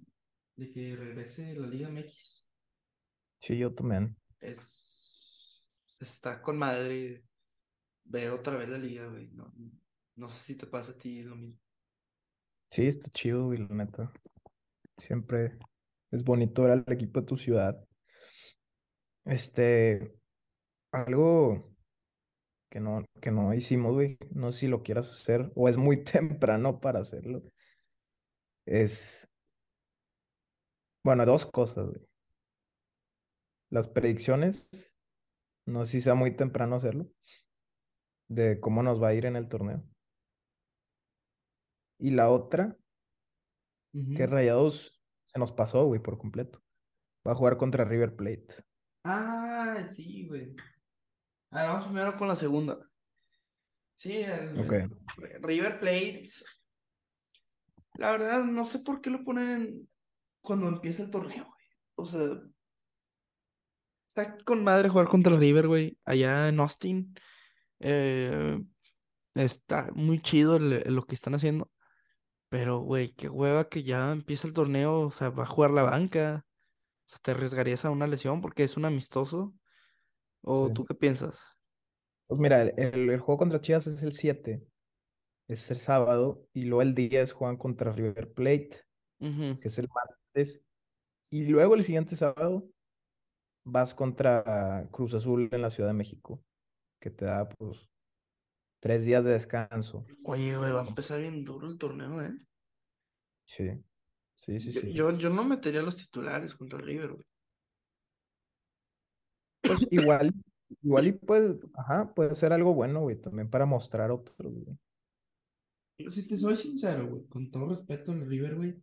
de que regrese la Liga MX. Sí, yo también. Es, está con madre ver otra vez la liga, güey. No, no sé si te pasa a ti lo mismo. Sí, está chido, güey, la neta. Siempre es bonito ver al equipo de tu ciudad. Este, algo que no, que no hicimos, güey. No sé si lo quieras hacer o es muy temprano para hacerlo. Es, bueno, dos cosas, güey. Las predicciones, no sé si sea muy temprano hacerlo, de cómo nos va a ir en el torneo. Y la otra, que Ujú. Rayados se nos pasó, güey, por completo. Va a jugar contra River Plate. Ah, sí, güey. Ah, vamos primero con la segunda. Sí, el River Plate. La verdad, no sé por qué lo ponen en- cuando empieza el torneo, güey. O sea, está con madre jugar contra el River, güey, allá en Austin. Eh, está muy chido el- el- lo que están haciendo. Pero, güey, qué hueva que ya empieza el torneo. O sea, va a jugar la banca. O sea, ¿te arriesgarías a una lesión porque es un amistoso? ¿O sí. tú qué piensas? Pues mira, el, el- juego contra Chivas es el 7, es el sábado, y luego el 10 juegan contra River Plate, que es el martes, y luego el siguiente sábado vas contra Cruz Azul en la Ciudad de México, que te da pues tres días de descanso. Oye, güey, va a empezar bien duro el torneo, ¿eh? Sí, sí, sí, Yo, sí. yo, yo no metería los titulares contra el River, güey. Pues igual, igual y puede, ajá, puede ser algo bueno, güey, también para mostrar otros, güey. Si te soy sincero, güey, con todo respeto al River, güey,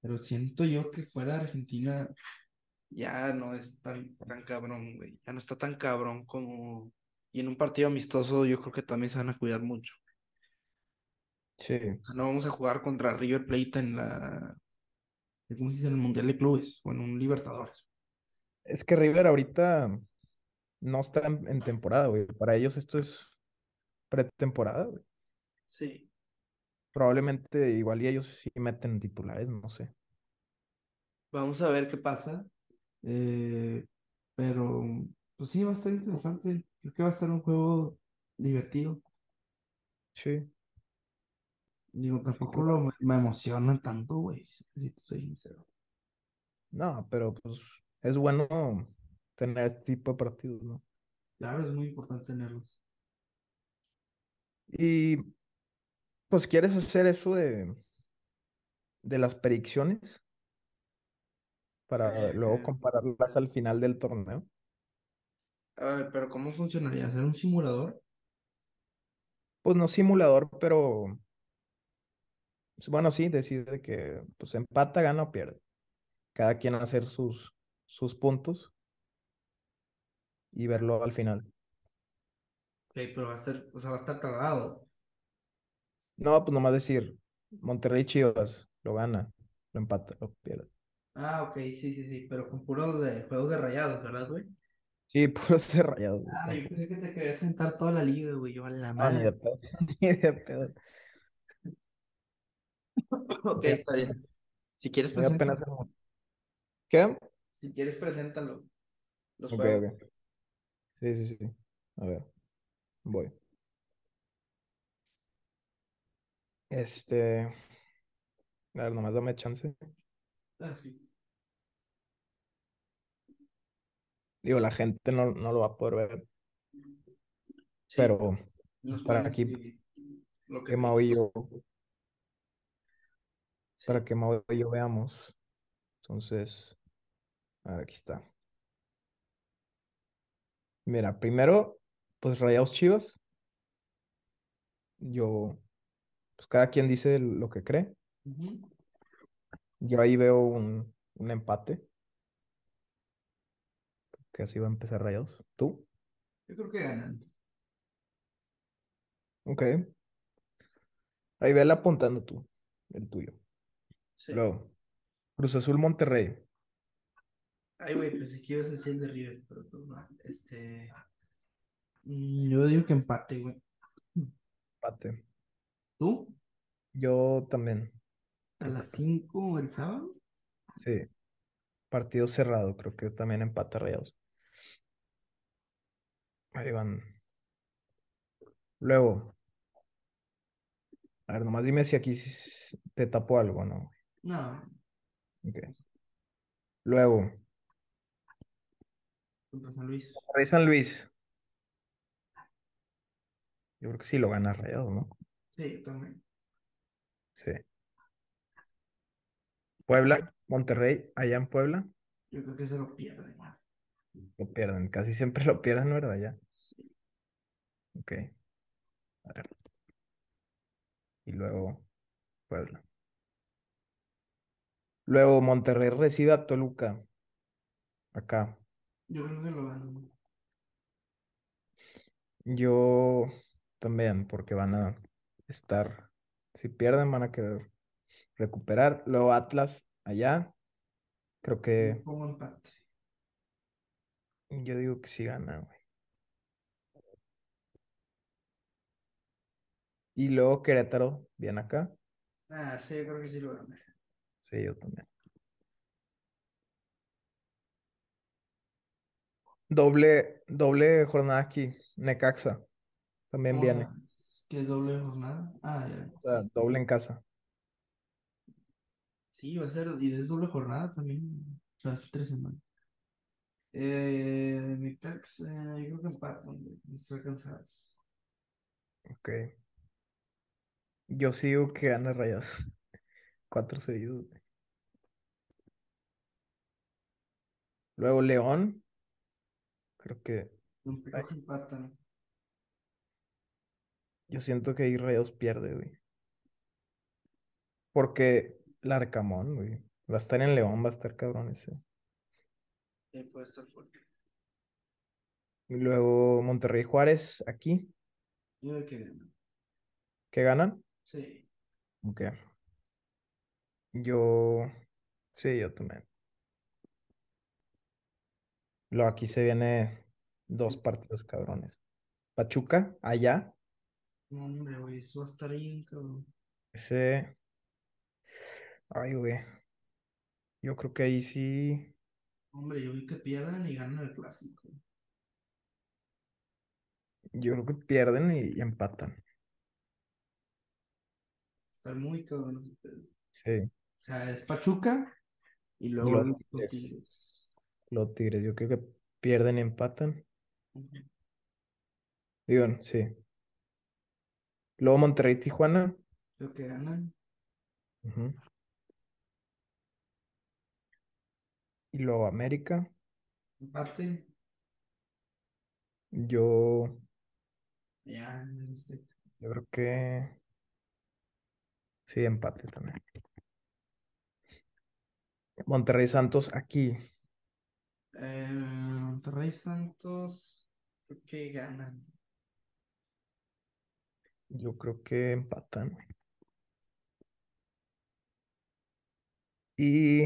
pero siento yo que fuera de Argentina ya no es tan, tan cabrón, güey. Ya no está tan cabrón como... Y en un partido amistoso yo creo que también se van a cuidar mucho. Sí, O sea, no vamos a jugar contra River Plate en la... ¿Cómo se dice? En el Mundial de Clubes o en un Libertadores. es que River ahorita no está en, en temporada, güey. Para ellos esto es pretemporada, güey. Sí. Probablemente igual y ellos sí meten titulares, no sé. Vamos a ver qué pasa. Eh, pero, pues sí, va a estar interesante. Creo que va a estar un juego divertido. Sí, Digo, tampoco lo, me emociona tanto, güey, si te soy sincero. No, pero pues es bueno tener este tipo de partidos, ¿no? Claro, es muy importante tenerlos. Y pues quieres hacer eso de, de las predicciones para luego compararlas al final del torneo. a ver, pero ¿cómo funcionaría? ¿Hacer un simulador? Pues no simulador, pero pues, bueno, sí, decir de que pues empata, gana o pierde. Cada quien hacer sus, sus puntos y verlo al final. Ok, pero va a ser, o sea, va a estar tardado. No, pues nomás decir, Monterrey Chivas, lo gana, lo empata, lo pierde. Ah, ok, sí, sí, sí, pero con puros de juegos de rayados, ¿verdad, güey? Sí, puro ser rayados, güey, Ah, yo pensé que te querías sentar toda la liga, güey. Yo a la No, ni madre. de pedo, ni de pedo. Ok, está bien. Si quieres, apenas preséntalo. en- ¿Qué? Si quieres, preséntalo. Los Ok, juegos. ok. Sí, sí, sí. A ver, voy. Este, a ver, nomás dame chance. Ah, sí. Digo, la gente no, no lo va a poder ver, Sí, pero pues, para aquí, lo que que Mau y yo, para que Mau y yo veamos. Entonces, a ver, aquí está. Mira, primero, pues Rayados Chivas. Yo, pues cada quien dice lo que cree. Yo ahí veo un, un empate, que así va a empezar Rayados. ¿Tú? Yo creo que ganan. Ok. Ahí vela apuntando tú, el tuyo. Sí. Luego, Cruz Azul Monterrey. Ay, güey, pensé que ibas de River, pero pues no. Este. mm, Yo digo que empate, güey. Empate. ¿Tú? Yo también. ¿A las empate. 5 el sábado? Sí. Partido cerrado. Creo que también empata Rayados. Ahí van. Luego, a ver, nomás dime si aquí te tapo algo, ¿no? No, Ok. Luego, San Luis. Rey San Luis. Yo creo que sí lo gana Rayados, ¿no? Sí, también. Sí. Puebla, Monterrey, allá en Puebla, Yo creo que se lo pierden. lo pierden. Casi siempre lo pierden, ¿verdad? Ya. Ok. A ver. Y luego, Puebla. Luego, Monterrey recibe a Toluca. Acá. Yo creo que lo ganan. Yo también, porque van a estar. Si pierden, van a querer recuperar. Luego, Atlas, allá. Creo que. empate. Yo digo que sí gana, güey. Y luego Querétaro, bien acá. Ah, sí, yo creo que sí lo ganan. Sí, yo también. Doble, doble jornada aquí. Necaxa también viene. Ah, es que es doble jornada. Ah, ya. O sea, doble en casa. Sí, va a ser, y es doble jornada también. O sea, es tres semanas. Eh, eh, yo creo que empatan, güey. Estoy cansados. Ok. Yo sigo que gana Rayados. Cuatro seguidos. güey. Luego León. Creo que. Yo ay, creo que empatan. yo siento que ahí Rayados pierde, güey. Porque Larcamón, güey. Va a estar en León, va a estar cabrón ese. Eh, puede estar fuerte. Y luego Monterrey Juárez, aquí. Yo creo que ganan. ¿Qué ganan? Sí. Ok. Yo. Sí, yo también. Luego aquí se viene dos partidos cabrones. Pachuca, allá. No, hombre, güey, eso va a estar bien, cabrón. Ese. Ay, güey. Yo creo que ahí sí. Hombre, yo vi que pierdan y ganan el clásico. Yo creo que pierden y, y empatan. Está muy cabrón. Sí. O sea, es Pachuca y Y luego los los Tigres. Los Tigres, yo creo que pierden y empatan. Ujú. Digo, sí. Luego Monterrey, Tijuana. Creo que ganan. ujú. Y luego América. Empate. Yo, Ya, este. yo creo que sí, empate también. Monterrey Santos aquí. Eh, Monterrey Santos. Creo que ganan. Yo creo que empatan. Y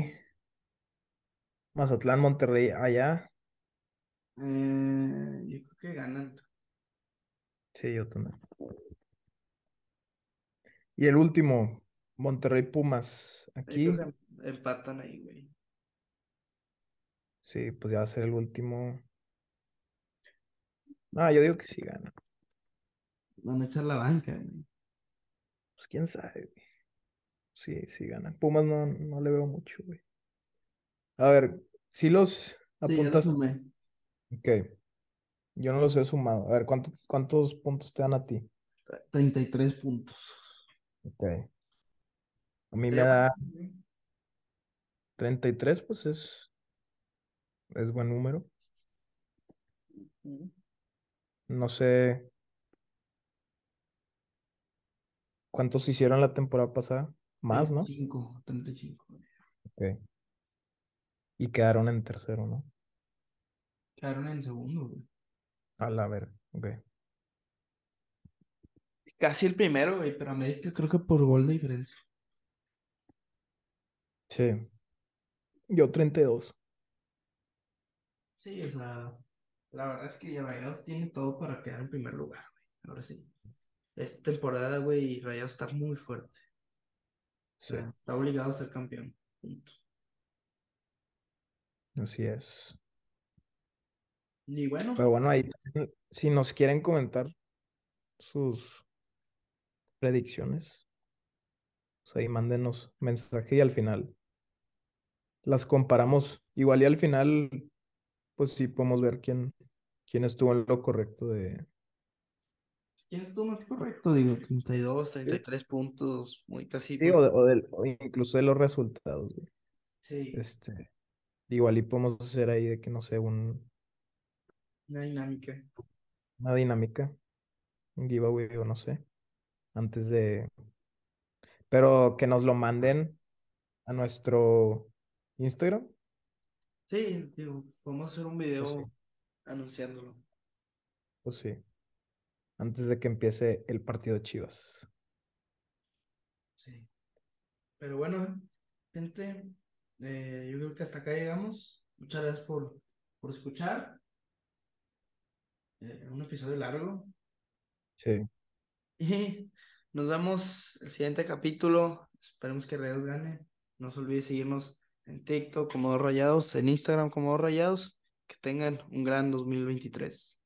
Mazatlán, Monterrey allá. Eh, yo creo que ganan. Sí, yo también. Y el último, Monterrey Pumas Yo aquí. creo que empatan ahí, güey. Sí, pues ya va a ser el último. Ah, yo digo que sí gana. Van a echar la banca, güey. Pues quién sabe, güey. Sí, sí gana. Pumas no, no le veo mucho, güey. A ver, si los Sí, ya lo apuntas. sumé. Ok. Yo no los he sumado. A ver, ¿cuántos, cuántos puntos te dan a ti? 33 puntos. Ok. A mí me Estaría da bueno, güey. 33, pues es, es buen número. Ujú. No sé cuántos hicieron la temporada pasada. Más, ¿no? 35, 35. güey. Ok. Y quedaron en tercero, ¿no? Quedaron en segundo, güey. A la ver. Ok. Casi el primero, güey, pero América creo que por gol de diferencia. Sí. Yo 32. Sí, o sea, la verdad es que Rayados tiene todo para quedar en primer lugar, güey. Ahora sí. Esta temporada, güey, Rayados está muy fuerte. O Sí, sea, está obligado a ser campeón. Punto. así es. Y bueno, Pero bueno, ahí si nos quieren comentar sus predicciones, pues ahí mándenos mensaje y al final las comparamos. Igual y al final, pues sí podemos ver quién, quién estuvo en lo correcto de... ¿quién estuvo más correcto? Digo, 32, 33 puntos, muy casi. Sí, o, de- o del- o incluso de los resultados. güey. Sí, Este, igual y podemos hacer ahí de que, no sé, un, una dinámica. una dinámica, un giveaway o no sé, antes de... Pero que nos lo manden a nuestro Instagram. Sí, digo, podemos hacer un Pues video sí, anunciándolo. pues sí. Antes de que empiece el partido Chivas. Sí. Pero bueno, gente, eh, yo creo que hasta acá llegamos. Muchas gracias por, por escuchar. Eh, un episodio largo. Sí, Y nos vemos el siguiente capítulo. Esperemos que Rayados gane. No se olvide seguirnos en TikTok como Dos Rayados, en Instagram como Dos Rayados. Que tengan un gran 2023.